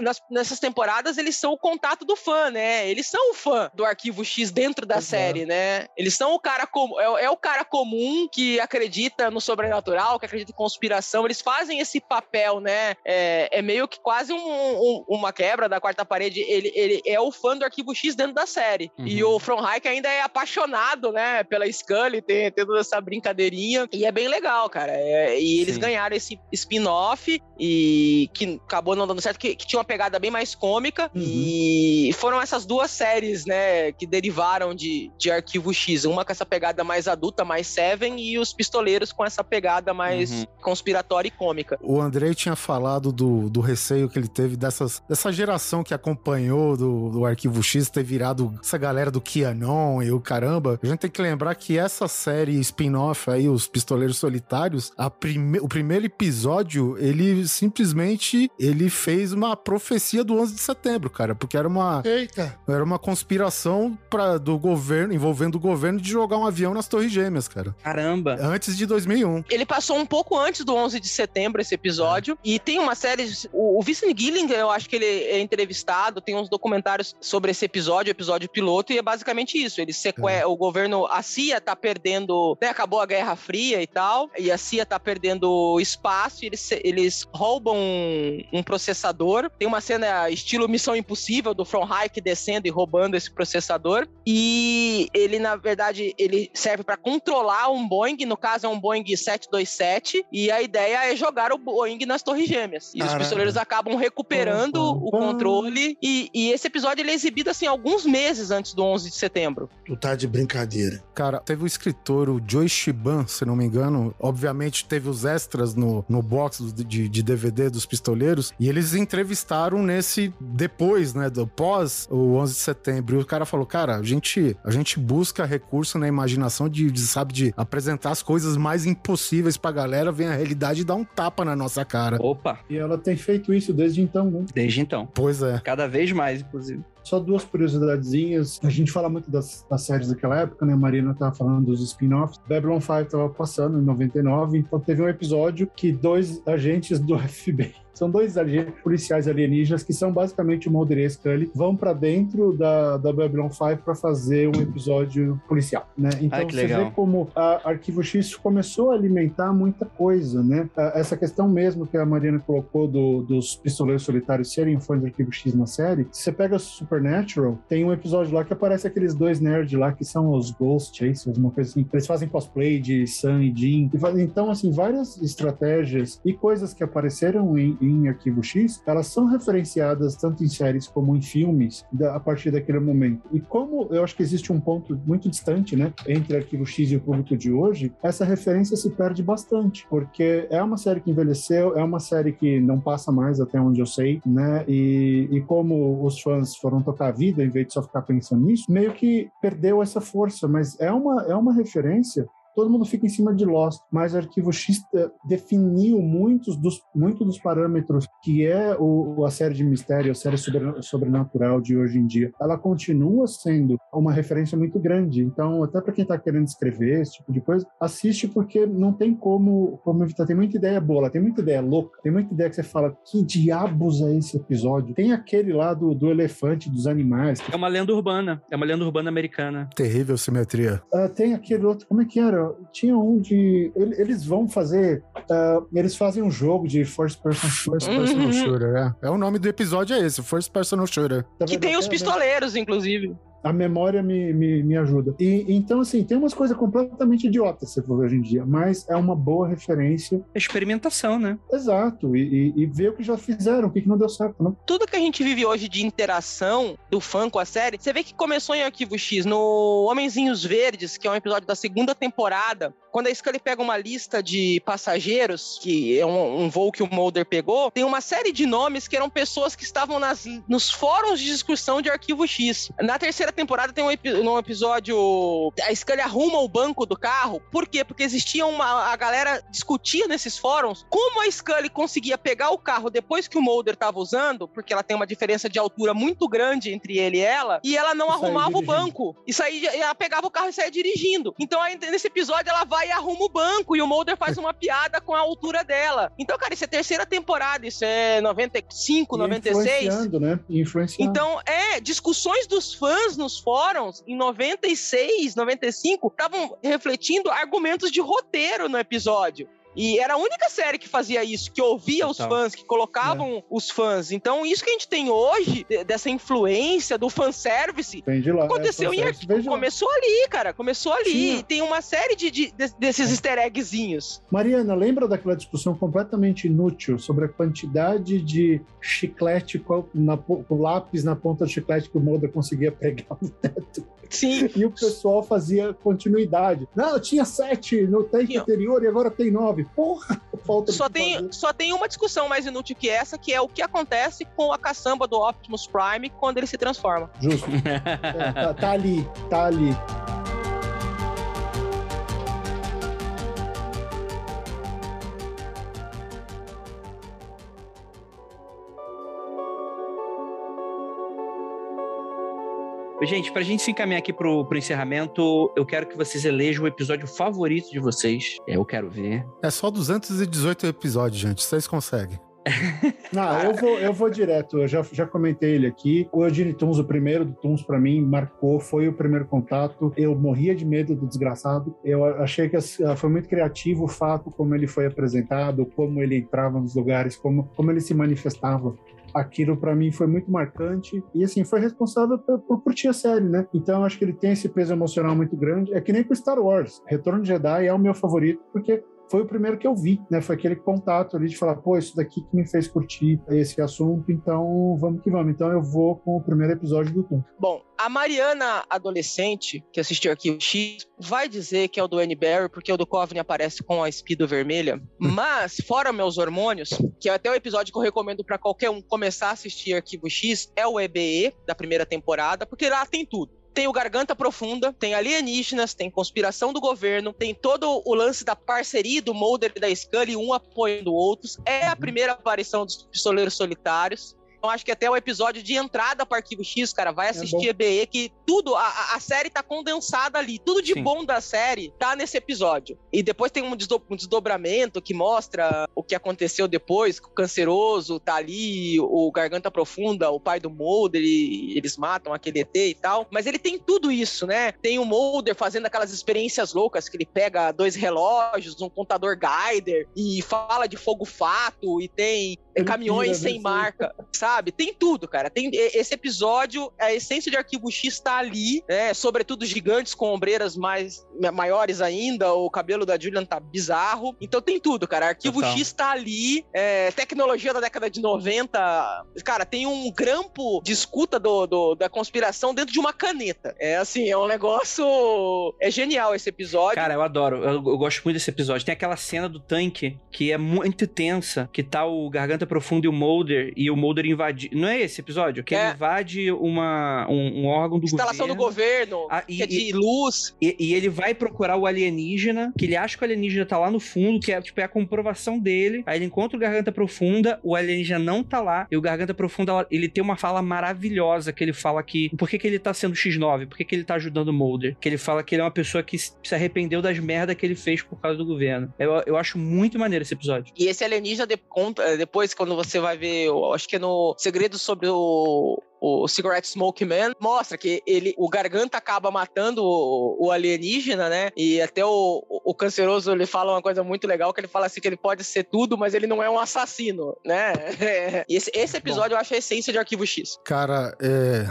nas, nessas temporadas, eles são o contato do fã, né? Eles são o fã do Arquivo X dentro dentro da Exato. série, né? Eles são o cara comum, é, é, o cara comum que acredita no sobrenatural, que acredita em conspiração. Eles fazem esse papel, né? É, é meio que quase um, um, uma quebra da quarta parede. Ele, ele é o fã do Arquivo X dentro da série. Uhum. E o From Hike ainda é apaixonado, né? Pela Scully, tem, tem toda essa brincadeirinha. E é bem legal, cara. É, e eles Sim. ganharam esse spin-off e que acabou não dando certo, que, que, tinha uma pegada bem mais cômica. Uhum. E foram essas duas séries, né? Que derivaram de, de Arquivo X. Uma com essa pegada mais adulta, mais Seven, e os Pistoleiros com essa pegada mais uhum. conspiratória e cômica. O Andrei tinha falado do, do receio que ele teve dessas, dessa geração que acompanhou do, do Arquivo X ter virado essa galera do Kianon e o caramba. A gente tem que lembrar que essa série spin-off aí, os Pistoleiros Solitários, a prime, o primeiro episódio, ele simplesmente ele fez uma profecia do 11 de setembro, cara, porque era uma Eita. era uma conspiração para do governo, envolvendo o governo, de jogar um avião nas Torres Gêmeas, cara. Caramba. Antes de 2001. Ele passou um pouco antes do 11 de setembro, esse episódio. É. E tem uma série. O, o Vincent Gilling, eu acho que ele é entrevistado, tem uns documentários sobre esse episódio, episódio piloto, e é basicamente isso. Ele sequer... É. O governo. A CIA tá perdendo. Né, acabou a Guerra Fria e tal. E a CIA tá perdendo espaço. E eles, eles roubam um, um processador. Tem uma cena estilo Missão Impossível do From Hike descendo e roubando esse processador. E e ele, na verdade, ele serve para controlar um Boeing, no caso é um Boeing 727, e a ideia é jogar o Boeing nas Torres Gêmeas. E Caramba. os pistoleiros acabam recuperando o controle, e, e, esse episódio ele é exibido, assim, alguns meses antes do 11 de setembro. Tu tá de brincadeira. Cara, teve o escritor, o Joe Shiban, se não me engano, obviamente teve os extras no, no box de, de DVD dos pistoleiros, e eles entrevistaram nesse, depois, né, do pós o 11 de setembro, e o cara falou, cara, a gente gente, a gente busca recurso na imaginação de, de, sabe, de apresentar as coisas mais impossíveis pra galera, vem a realidade e dá um tapa na nossa cara. Opa! E ela tem feito isso desde então, né? Desde então. Pois é. Cada vez mais, inclusive. Só duas curiosidadezinhas. A gente fala muito das, das séries daquela época, né? A Marina tava falando dos spin-offs. Babylon 5 tava passando em 99, então teve um episódio que dois agentes do FBI são dois policiais alienígenas que são basicamente o Mulder e Scully, vão para dentro da, da Babylon 5 para fazer um episódio policial, né? Então Ai, você legal. vê como a Arquivo X começou a alimentar muita coisa, né? Essa questão mesmo que a Marina colocou do, dos pistoleiros solitários serem fãs do Arquivo X na série, você pega Super Supernatural, tem um episódio lá que aparece aqueles dois nerds lá que são os Ghost Chasers, uma coisa assim. Eles fazem cosplay de Sam e Jean. E então, assim, várias estratégias e coisas que apareceram em, em Arquivo X, elas são referenciadas tanto em séries como em filmes da, a partir daquele momento. E como eu acho que existe um ponto muito distante, né, entre Arquivo X e o público de hoje, essa referência se perde bastante, porque é uma série que envelheceu, é uma série que não passa mais até onde eu sei, né? E, e como os fãs foram tocar a vida em vez de só ficar pensando nisso, meio que perdeu essa força, mas é uma, é uma referência todo mundo fica em cima de Lost, mas o Arquivo X eh, definiu muitos dos, muitos dos parâmetros que é o, a série de mistério, a série sobrenatural de hoje em dia. Ela continua sendo uma referência muito grande. Então, até para quem está querendo escrever esse tipo de coisa, assiste porque não tem como, como evitar. Tem muita ideia boa, tem muita ideia louca, tem muita ideia que você fala: que diabos é esse episódio? Tem aquele lá do, do elefante, dos animais. É uma lenda urbana, é uma lenda urbana americana. Terrível simetria. Uh, tem aquele outro, como é que era? Tinha um de. Eles vão fazer. Uh, eles fazem um jogo de First Person First Person uhum. Shooter, é. É o nome do episódio, é esse, First Person Shooter. Que tem os pistoleiros, inclusive a memória me, me, me ajuda. E então, assim, tem umas coisas completamente idiotas, você for hoje em dia, mas é uma boa referência. Experimentação, né? Exato. E, e, e ver o que já fizeram, o que, que não deu certo, né? Tudo que a gente vive hoje de interação do fã com a série, você vê que começou em Arquivo X, no Homenzinhos Verdes, que é um episódio da segunda temporada, quando a Scully pega uma lista de passageiros, que é um, um, voo que o Mulder pegou, tem uma série de nomes que eram pessoas que estavam nas, nos fóruns de discussão de Arquivo X. Na terceira temporada tem um, um episódio. A Scully arruma o banco do carro. Por quê? Porque existia uma. A galera discutia nesses fóruns como a Scully conseguia pegar o carro depois que o Mulder estava usando, porque ela tem uma diferença de altura muito grande entre ele e ela, e ela não e arrumava o banco. E saía, ela pegava o carro e saía dirigindo. Então, aí, nesse episódio, ela vai e arruma o banco, e o Mulder faz uma piada com a altura dela. Então, cara, isso é terceira temporada, isso é 95, e 96. Influenciando, né? Influenciando. Então, é, discussões dos fãs no nos fóruns, em 96, 95, estavam refletindo argumentos de roteiro no episódio. E era a única série que fazia isso, que ouvia Total. os fãs, que colocavam é. os fãs. Então, isso que a gente tem hoje, dessa influência do fanservice, lá, aconteceu é, em arquivo. Começou ali, cara. Começou ali. E tem uma série de, de, de desses é. easter eggzinhos. Mariana, lembra daquela discussão completamente inútil sobre a quantidade de chiclete na, com lápis na ponta do chiclete que o Mulder conseguia pegar no teto? Sim. E o pessoal fazia continuidade. Não, tinha sete no take anterior e agora tem nove. Porra, falta só tem, só tem uma discussão mais inútil que essa, que é o que acontece com a caçamba do Optimus Prime quando ele se transforma. Justo. é, tá, tá ali, tá ali. Gente, pra gente se encaminhar aqui pro, pro encerramento, eu quero que vocês elejam o episódio favorito de vocês. Eu quero ver. É só 218 episódios, gente. Vocês conseguem. Não, eu vou, eu vou direto. Eu já, já comentei ele aqui. O Eugene Tunes, o primeiro do Tunes, para mim, marcou. Foi o primeiro contato. Eu morria de medo do desgraçado. Eu achei que foi muito criativo o fato como ele foi apresentado, como ele entrava nos lugares, como, como ele se manifestava aquilo para mim foi muito marcante e assim foi responsável por, por curtir a série, né? Então acho que ele tem esse peso emocional muito grande. É que nem com Star Wars. Retorno de Jedi é o meu favorito porque foi o primeiro que eu vi, né? Foi aquele contato ali de falar, pô, isso daqui que me fez curtir esse assunto, então vamos que vamos. Então eu vou com o primeiro episódio do Tum. Bom, a Mariana adolescente, que assistiu aqui o X, vai dizer que é o do Annie Barry, porque o do Coveney aparece com a Speedo vermelha. Mas, fora meus hormônios, que é até o episódio que eu recomendo para qualquer um começar a assistir Arquivo X, é o EBE da primeira temporada, porque lá tem tudo tem o Garganta Profunda, tem alienígenas, tem conspiração do governo, tem todo o lance da parceria do Mulder e da Scully, um apoiando outros. É a uhum. primeira aparição dos pistoleiros solitários. Acho que até o episódio de entrada para Arquivo X, cara, vai é assistir é EBE, que tudo, a, a série tá condensada ali. Tudo de Sim. bom da série tá nesse episódio. E depois tem um, desdo um, desdobramento que mostra o que aconteceu depois, que o canceroso tá ali, o Garganta Profunda, o pai do Mulder, e eles matam aquele ET e tal. Mas ele tem tudo isso, né? Tem o Mulder fazendo aquelas experiências loucas que ele pega dois relógios, um contador Geiger e fala de fogo fato e tem caminhões sem marca, sabe? sabe? Tem tudo, cara. Tem esse episódio, a essência de Arquivo X tá ali, né? Sobretudo gigantes com ombreiras mais maiores ainda, o cabelo da Julian tá bizarro. Então tem tudo, cara. Arquivo Total. X tá ali, é, tecnologia da década de 90. Cara, tem um grampo de escuta do, do- da conspiração dentro de uma caneta. É assim, é um negócio. É genial esse episódio. Cara, eu adoro. Eu, eu gosto muito desse episódio. Tem aquela cena do tanque que é muito tensa, que tá o Garganta Profunda e o Mulder, e o Mulder invade. Não é esse episódio? Que É. ele invade uma, um, um órgão do Instalação governo. do governo, Ah, e- que é de luz. E, e ele vai procurar o alienígena, que ele acha que o alienígena tá lá no fundo, que é, tipo, é a comprovação dele. Aí ele encontra o Garganta Profunda, o alienígena não tá lá, e o Garganta Profunda, ele tem uma fala maravilhosa, que ele fala que... Por que, que ele tá sendo X9? Por que, que ele tá ajudando o Mulder? Que ele fala que ele é uma pessoa que se arrependeu das merdas que ele fez por causa do governo. Eu, eu acho muito maneiro esse episódio. E esse alienígena, de- depois, quando você vai ver, eu acho que é no Segredo sobre o, o Cigarette Smoke Man, mostra que ele, o Garganta acaba matando o, o alienígena, né? E até o, o, canceroso, ele fala uma coisa muito legal, que ele fala assim, que ele pode ser tudo, mas ele não é um assassino, né? E esse, esse episódio eu acho a essência de Arquivo X. Cara, é,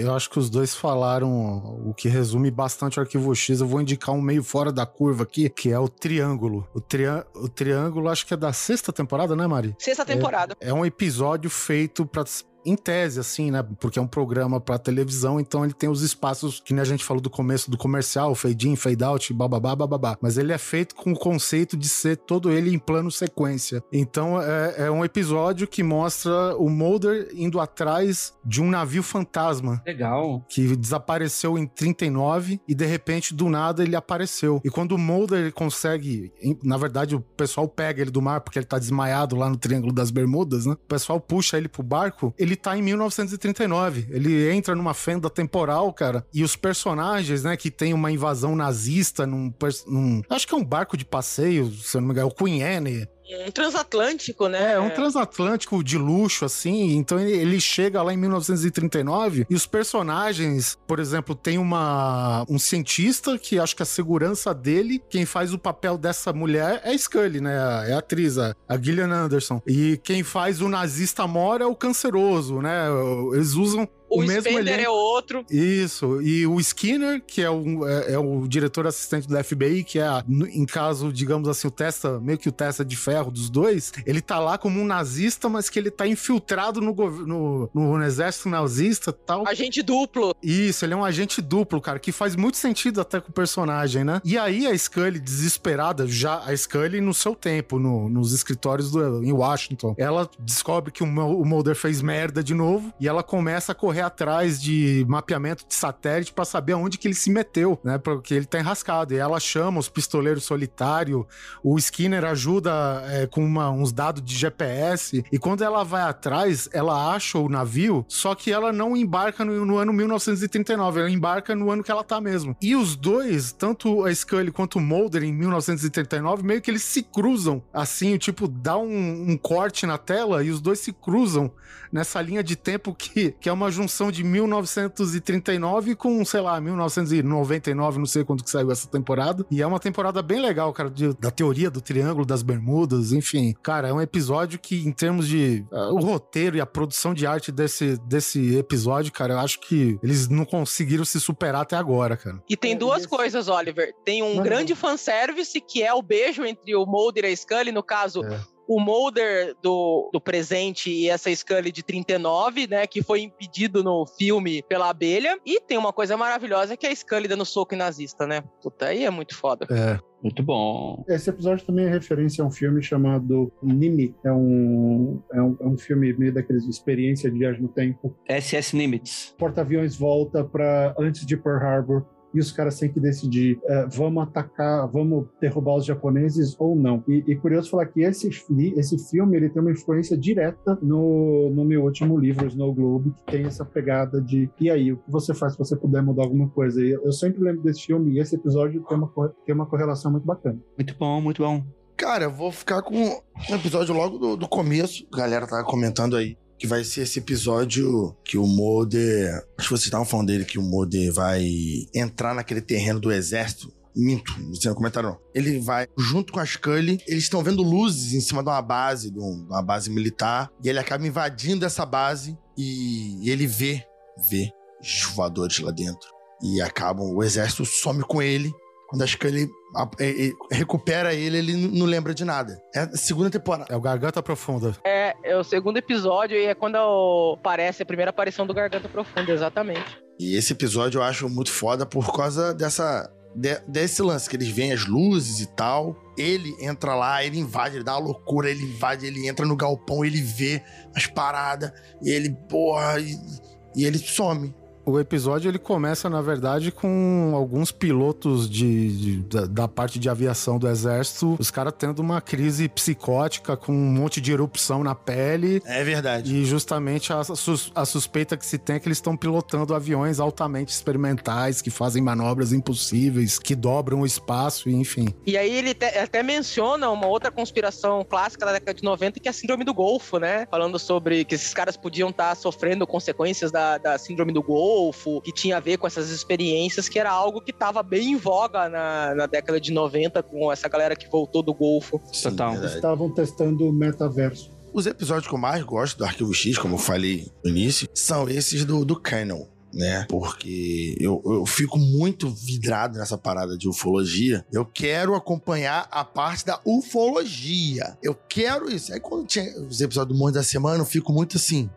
eu acho que os dois falaram o que resume bastante o arquivo X. Eu vou indicar um meio fora da curva aqui, que é o Triângulo. O, triã- o Triângulo, acho que é da sexta temporada, né, Mari? Sexta temporada. É um episódio feito pra. Em tese, assim, né? Porque é um programa pra televisão, então ele tem os espaços que nem a gente falou do começo do comercial, fade in, fade out, bababá, bababá. Mas ele é feito com o conceito de ser todo ele em plano sequência. Então é, é um episódio que mostra o Mulder indo atrás de um navio fantasma Legal. que desapareceu em 39 e de repente do nada ele apareceu. E quando o Mulder ele consegue, na verdade o pessoal pega ele do mar porque ele tá desmaiado lá no Triângulo das Bermudas, né? O pessoal puxa ele pro barco, ele tá em 1939. Ele entra numa fenda temporal, cara, e os personagens, né, que tem uma invasão nazista num, num acho que é um barco de passeio, se eu não me engano, é o Queen Anne, Um transatlântico, né? é, um transatlântico de luxo, assim. Então ele, chega lá em 1939 e os personagens, por exemplo, tem uma um cientista que acho que a segurança dele, quem faz o papel dessa mulher é a Scully, né? É a atriz, a, a Gillian Anderson. E quem faz o nazista mor é o canceroso, né? Eles usam O, o mesmo Spender elenco. é outro. isso, e o Skinner, que é o, é, é o diretor assistente do FBI, que é, a- em caso, digamos assim, o testa, meio que o testa de ferro dos dois, ele tá lá como um nazista, mas que ele tá infiltrado no, no, no, no exército nazista e tal. Agente duplo. Isso, ele é um agente duplo, cara, que faz muito sentido até com o personagem, né? E aí a Scully, desesperada, já a Scully no seu tempo, no- nos escritórios do, em Washington, ela descobre que o, o Mulder fez merda de novo e ela começa a correr atrás de mapeamento de satélite pra saber aonde que ele se meteu, né? Porque ele tá enrascado. E ela chama os pistoleiros solitários, o Skinner ajuda é, com uma- uns dados de GPS, e quando ela vai atrás, ela acha o navio, só que ela não embarca no, no ano 1939, ela embarca no ano que ela tá mesmo. E os dois, tanto a Scully quanto o Mulder em 1939, meio que eles se cruzam, assim, tipo, dá um, um corte na tela e os dois se cruzam nessa linha de tempo que, que é uma junção de 1939 com, sei lá, 1999, não sei quando que saiu essa temporada. E é uma temporada bem legal, cara, de- da teoria do Triângulo das Bermudas, enfim. Cara, é um episódio que, em termos de ah, o roteiro e a produção de arte desse, desse episódio, cara, eu acho que eles não conseguiram se superar até agora, cara. E tem É, duas esse- coisas, Oliver. Tem um Manda grande fanservice, que é o beijo entre o Mulder e a Scully, no caso, É. o Mulder do, do presente e essa Scully de 39, né, que foi impedido no filme pela abelha. E tem uma coisa maravilhosa, que é a Scully dando soco em nazista, né? Puta, aí é muito foda. É. Muito bom. Esse episódio também é referência a um filme chamado Nimi. É um, é um, é um filme meio daqueles experiência de viagem no tempo. SS Nimitz. Porta-aviões volta para antes de Pearl Harbor e os caras têm que decidir: eh, vamos atacar, vamos derrubar os japoneses ou não. E, e curioso falar que esse, esse filme ele tem uma influência direta no, no meu último livro, Snow Globe, que tem essa pegada de e aí, o que você faz se você puder mudar alguma coisa? E eu, sempre lembro desse filme e esse episódio tem uma, tem uma correlação muito bacana. Muito bom, muito bom. Cara, eu vou ficar com um episódio logo do, do começo. A galera tava comentando aí. Que vai ser esse episódio que o Mulder. Acho que vocês estavam falando dele que o Mulder vai entrar naquele terreno do exército Minto, isso não comentário não. Ele vai junto com a Scully, eles estão vendo luzes em cima de uma base, de uma base militar, e ele acaba invadindo essa base e ele vê, vê os voadores lá dentro. E acabam, o exército some com ele. Quando a Scully a- é- é- recupera ele, ele não lembra de nada. É a segunda temporada. É o Garganta Profunda. É, é o segundo episódio e é quando aparece a primeira aparição do Garganta Profunda, exatamente. E esse episódio eu acho muito foda por causa dessa. de- desse lance, que eles veem as luzes e tal. Ele entra lá, ele invade, ele dá uma loucura, ele invade, ele entra no galpão, ele vê as paradas, e ele, porra, e, e ele some. O episódio ele começa, na verdade, com alguns pilotos de, de- da, da parte de aviação do exército, os caras tendo uma crise psicótica com um monte de erupção na pele. É verdade. E justamente a, a suspeita que se tem é que eles estão pilotando aviões altamente experimentais, que fazem manobras impossíveis, que dobram o espaço, enfim. E aí ele te- até menciona uma outra conspiração clássica da década de 90, que é a Síndrome do Golfo, né? Falando sobre que esses caras podiam estar sofrendo consequências da, da Síndrome do Golfo, que tinha a ver com essas experiências, que era algo que estava bem em voga na, na década de 90, com essa galera que voltou do Golfo. Sim, Total. verdade. Estavam testando o metaverso. Os episódios que eu mais gosto do Arquivo X, como eu falei no início, são esses do, do Canon. Né? Porque eu, eu fico muito vidrado nessa parada de ufologia. Eu quero acompanhar a parte da ufologia. Eu quero isso. Aí quando tinha os episódios do Monte da Semana, eu fico muito assim.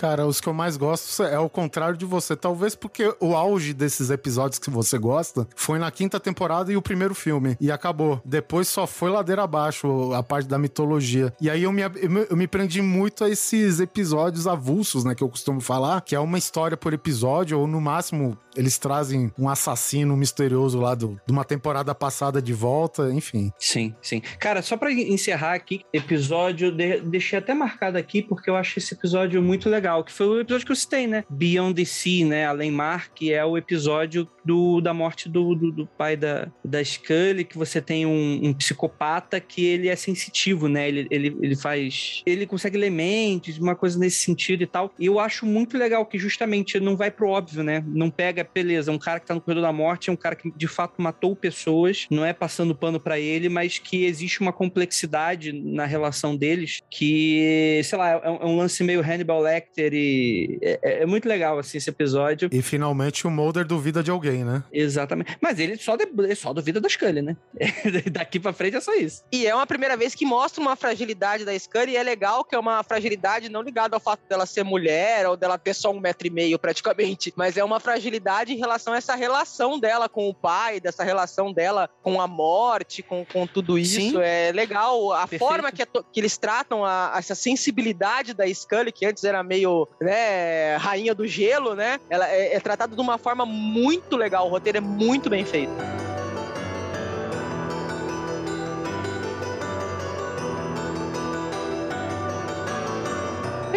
Cara, os que eu mais gosto é o contrário de você. Talvez porque o auge desses episódios que você gosta foi na quinta temporada e o primeiro filme. E acabou. Depois só foi ladeira abaixo a parte da mitologia. E aí eu me, eu me- prendi muito a esses episódios avulsos, né? Que eu costumo falar, que é uma história por episódio, ou no máximo eles trazem um assassino misterioso lá do, de uma temporada passada de volta, enfim. Sim, sim. Cara, só pra encerrar aqui, episódio, de- deixei até marcado aqui porque eu acho esse episódio muito legal, que foi o episódio que eu citei, né? Beyond the Sea, né? Além Mar, que é o episódio do, da morte do, do, do pai da, da Scully, que você tem um, um psicopata que ele é sensitivo, né? Ele, ele, ele faz... Ele consegue ler mentes, uma coisa nesse sentido e tal. E eu acho muito legal que justamente não vai pro óbvio, né? Não pega, beleza, um cara que tá no corredor da morte é um cara que de fato matou pessoas, não é passando pano pra ele, mas que existe uma complexidade na relação deles que, sei lá, é um, é um lance meio Hannibal Lecter e é, é muito legal, assim, esse episódio. E finalmente o Mulder duvida de alguém, né? Exatamente. Mas ele só, de, ele só duvida da Scully, né? Daqui pra frente é só isso. E é uma primeira vez que mostra uma fragilidade da Scully, e é legal que é uma fragilidade não ligada ao fato dela ser mulher ou dela ter só um metro e meio praticamente, mas é uma fragilidade em relação a essa relação dela com o pai, dessa relação dela com a morte, com, com tudo isso. Sim. É legal a Perfeito. forma que, é que eles tratam a- essa sensibilidade da Scully, que antes era meio, né, rainha do gelo, né? Ela é, é tratada de uma forma muito legal, o roteiro é muito bem feito.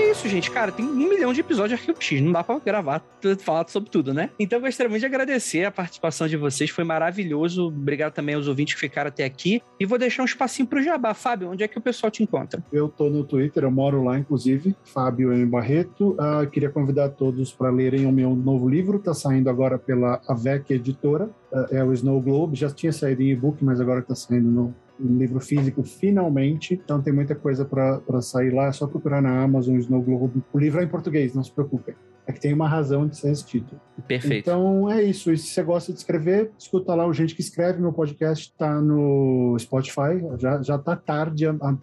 É isso, gente. Cara, tem um milhão de episódios de Arquivo X. Não dá pra gravar, falar sobre tudo, né? Então, eu gostaria muito de agradecer a participação de vocês. Foi maravilhoso. Obrigado também aos ouvintes que ficaram até aqui. E vou deixar um espacinho pro Jabá. Fábio, onde é que o pessoal te encontra? Eu tô no Twitter, eu moro lá, inclusive, Fábio M. Barreto. Ah, queria convidar todos para lerem o meu novo livro, tá saindo agora pela AVEC Editora, Ah, é o Snow Globe, já tinha saído em e-book, mas agora tá saindo no um livro físico finalmente, então tem muita coisa para sair lá, é só procurar na Amazon Snow Globe. O livro é em português, não se preocupem. É que tem uma razão de ser esse título. Perfeito. Então é isso. E se você gosta de escrever, escuta lá o Gente que Escreve. Meu podcast tá no Spotify. Já, já tá tarde, a, a,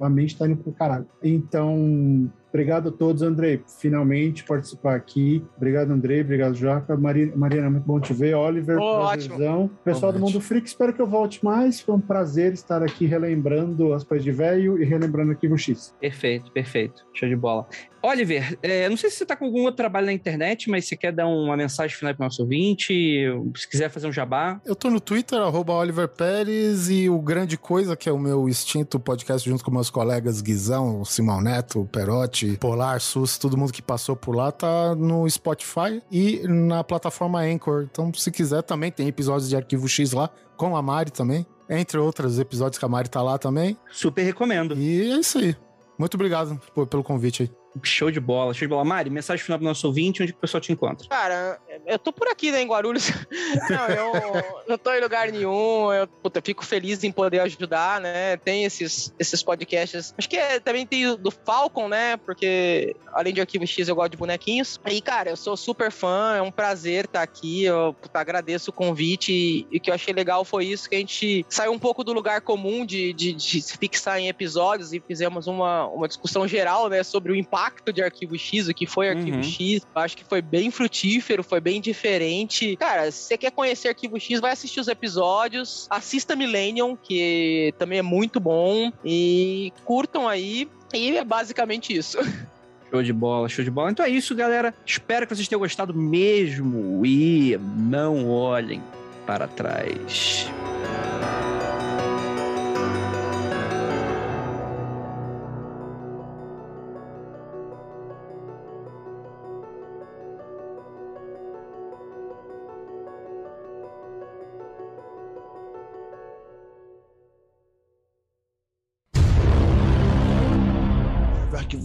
a mente tá indo pro caralho. Então, obrigado a todos, Andrei. Finalmente participar aqui. Obrigado, Andrei. Obrigado, Jaca. Mari- Mariana, muito bom te ver. Oliver, Ô, prazerzão. Pessoal do. Mundo Freak, espero que eu volte mais. Foi um prazer estar aqui relembrando as coisas de velho e relembrando aqui o X. Perfeito, perfeito. Show de bola. Oliver, é, não sei se você tá com algum outro trabalho na internet, mas você quer dar uma mensagem final pro nosso ouvinte? Se quiser fazer um jabá. Eu tô no Twitter, arroba Oliver Pérez, e o Grande Coisa, que é o meu extinto podcast junto com meus colegas Guizão, Simão Neto, Perotti, Polar, Sus, todo mundo que passou por lá, tá no Spotify e na plataforma Anchor. Então, se quiser, também tem episódios de Arquivo X lá, com a Mari também, entre outros episódios que a Mari tá lá também. Super recomendo. E é isso aí. Muito obrigado pelo convite aí. Show de bola, show de bola. Mari, mensagem final pro nosso ouvinte, onde o pessoal te encontra? Cara, eu tô por aqui, né, em Guarulhos. não, eu não tô em lugar nenhum. Eu puta, fico feliz em poder ajudar, né? Tem esses, esses podcasts. Acho que é, também tem do Falcon, né? Porque além de Arquivo X, eu gosto de bonequinhos. E, cara, eu sou super fã, é um prazer estar aqui. Eu puta, agradeço o convite. E, e o que eu achei legal foi isso, que a gente saiu um pouco do lugar comum de, de, de se fixar em episódios e fizemos uma, uma discussão geral, né, sobre o impacto de Arquivo X, o que foi Arquivo Uhum. X. Eu acho que foi bem frutífero, foi bem diferente. Cara, se você quer conhecer Arquivo X, vai assistir os episódios, assista Millennium, que também é muito bom, e curtam aí. E é basicamente isso. Show de bola, show de bola. Então é isso, galera. Espero que vocês tenham gostado mesmo. E não olhem para trás.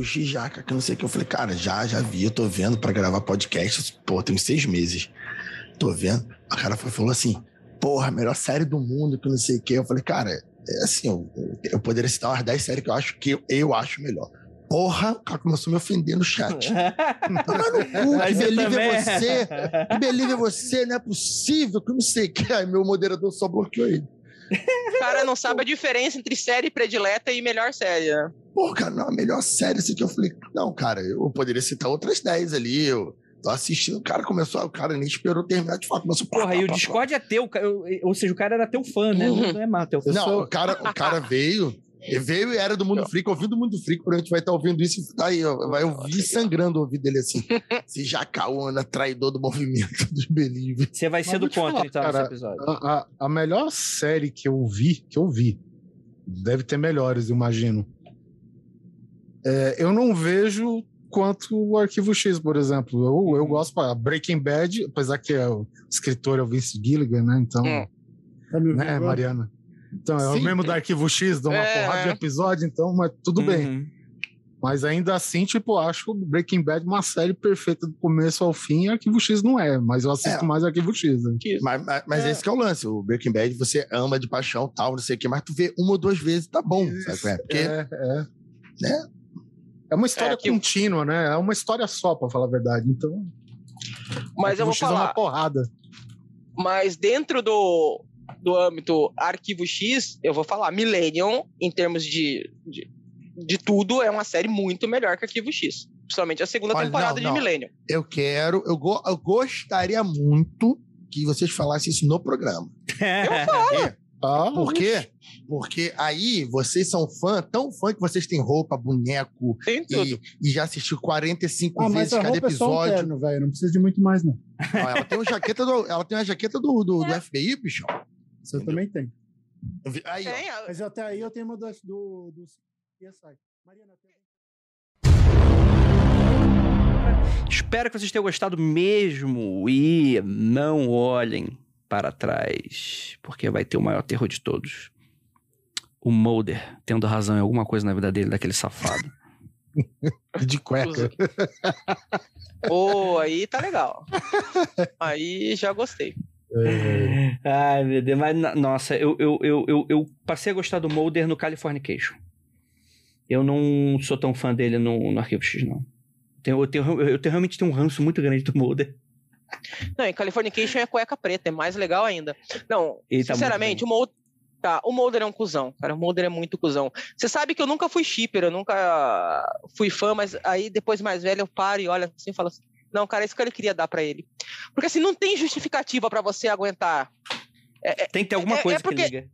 O cara, que não sei o que. Eu falei, cara, já, já vi, eu tô vendo pra gravar podcast. Pô, tem seis meses. Tô vendo. A cara foi, falou assim, porra, melhor série do mundo, que não sei o que. Eu falei, cara, é assim, eu, eu poderia citar umas 10 séries que eu acho que eu, eu acho melhor. Porra, o cara começou a me ofender no chat. Tomar no cu, que believe também. é você. Que believe é você, não é possível, que não sei o que. Aí meu moderador só bloqueou ele. O cara não sabe a diferença entre série predileta e melhor série, né? Pô, cara, não, a melhor série assim que eu falei, não, cara, eu poderia citar outras 10 ali, eu tô assistindo, o cara começou, o cara nem esperou terminar de falar, começou pá, Porra, pá, e o pá, pá. Discord é teu, ou seja, o cara era teu fã, né? Não, não é mais teu fã. Não, sou- o cara, o cara veio, ele veio e era do Mundo Freak, ouvindo o Mundo Freak, por a gente vai estar ouvindo isso e tá aí, ó, vai ouvir sangrando o ouvido dele assim. Esse jacaúna, traidor do movimento dos Believe. Você vai Mas ser do vou te contra, falar, então, cara, nesse episódio. A, a- a melhor série que eu vi, que eu vi, deve ter melhores, eu imagino. É, eu não vejo quanto o Arquivo X, por exemplo. Eu, eu gosto, a Breaking Bad, apesar que é o escritor é o Vince Gilligan, né? Então. Tá me né? Mariana? Então, é o Sim. mesmo do Arquivo X, dá uma É, porrada de episódio, então, mas tudo bem. Uhum. Mas ainda assim, tipo, eu acho o Breaking Bad uma série perfeita do começo ao fim, e Arquivo X não é, mas eu assisto É. mais Arquivo X. Né? Mas, mas, mas É. esse que é o lance, o Breaking Bad você ama de paixão, tal, não sei o que, mas tu vê uma ou duas vezes, tá bom, sabe? qual é? Porque É, é. Né? É uma história É, que- contínua, né? É uma história só, pra falar a verdade. Então, Mas eu Arquivo vou X é uma falar, porrada. mas dentro do, do âmbito Arquivo X, eu vou falar, Millennium, em termos de, de, de tudo, é uma série muito melhor que Arquivo X. Principalmente a segunda Olha, temporada não, de não. Millennium. eu quero, eu, go- eu gostaria muito que vocês falassem isso no programa. Ah, Por quê? Porque aí vocês são fã, tão fã que vocês têm roupa, boneco Tem tudo. e, e já assistiu 45 Ah, mas vezes a cada roupa é só um episódio. terno, velho. Não precisa de muito mais, não. Ela tem uma jaqueta do, ela tem uma jaqueta do, do, do FBI, bicho. Você também tem. Aí, ó. Tem, Mas até aí eu tenho uma do, do, do CSI. Mariana, tem... Espero que vocês tenham gostado mesmo. E não olhem para trás, porque vai ter o maior terror de todos. O Mulder tendo razão em alguma coisa na vida dele, daquele safado. de cueca. Pô, aí tá legal. Aí já gostei. É, Ai, meu Deus, mas nossa, eu, eu, eu, eu, eu passei a gostar do Mulder no Californication. Eu não sou tão fã dele no, no Arquivo X, não. Tenho- eu, tenho, eu tenho- realmente tenho um ranço muito grande do Mulder. Não, em Californication é cueca preta, é mais legal ainda. Não, Ele tá sinceramente, o Mulder, tá, o Mulder é um cuzão, cara. O Mulder é muito cuzão. Você sabe que eu nunca fui shipper, eu nunca fui fã, mas aí depois mais velho eu paro e olho assim e falo assim, não, cara, é isso que ele queria dar pra ele. Porque assim, não tem justificativa pra você aguentar. Tem que ter alguma É- é coisa porque- que liga.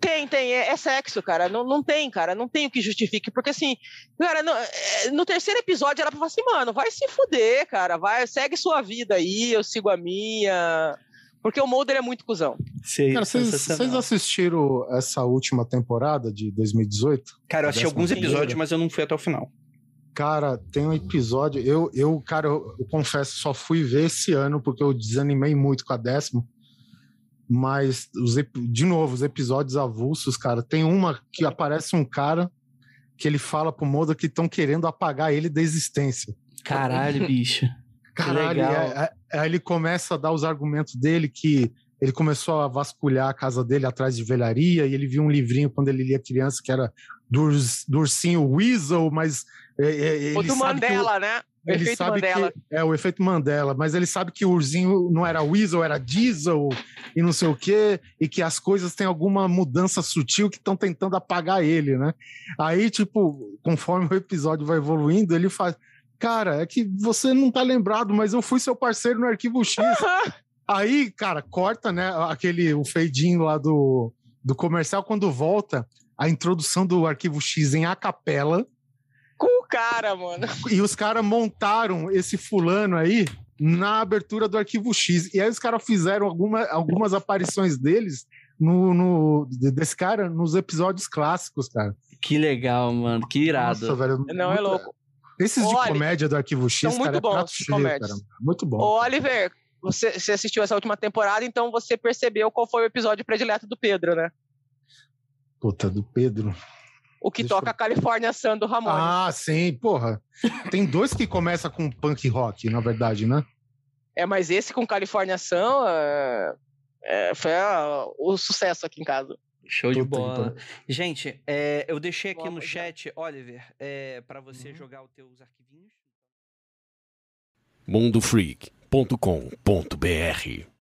Tem, tem, é, é sexo, cara. Não, não tem, cara. Não tem o que justifique. Porque assim, cara, no, é, no terceiro episódio era pra falar assim, mano, vai se fuder, cara. Vai, segue sua vida aí, eu sigo a minha. Porque o Mulder é muito cuzão. Sei, Cara, vocês assistiram essa última temporada de 2018? Cara, eu assisti alguns episódios, mas eu não fui até o final. Cara, tem um episódio. Eu, eu cara, eu, eu confesso, só fui ver esse ano porque eu desanimei muito com a décima. Mas, os, de novo, os episódios avulsos, cara. Tem uma que aparece um cara que ele fala pro Modo que estão querendo apagar ele da existência. Caralho, bicho. Caralho, legal. é- é- aí ele começa a dar os argumentos dele que ele começou a vasculhar a casa dele atrás de velharia e ele viu um livrinho quando ele lia criança que era do, urs- do ursinho Weasel, mas ele O do que o- Mandela, né? O ele efeito sabe Mandela. que é o efeito Mandela, mas ele sabe que o ursinho não era Weasel, era Diesel e não sei o quê, e que as coisas têm alguma mudança sutil que estão tentando apagar ele, né? Aí, tipo, conforme o episódio vai evoluindo, ele faz. Cara, é que você não tá lembrado, mas eu fui seu parceiro no arquivo X. Aí, cara, corta, né? Aquele o feidinho lá do, do comercial, quando volta, a introdução do arquivo X em a capela. Com o cara, mano. E os caras montaram esse fulano aí na abertura do arquivo X. E aí os caras fizeram alguma, algumas aparições deles no, no- desse cara nos episódios clássicos, cara. Que legal, mano. Que irado. Nossa, velho. Não, é muito- louco. Esses de Olha, comédia do arquivo X, são cara, muito é bons, prato de cheio, cara. Muito bom. Ô, Oliver, você, você assistiu essa última temporada, então você percebeu qual foi o episódio predileto do Pedro, né? Puta, do Pedro. O que Deixa toca eu- California Sun do Ramones. Ah, sim, porra. Tem dois que começam com punk rock, na verdade, né? É, mas esse com California Sun é, é, foi o sucesso aqui em casa. Show de Puta que bola. pariu. Gente, é, eu deixei aqui no chat, Oliver, é, para você Uhum. jogar os teus arquivinhos. mundofreak.com.br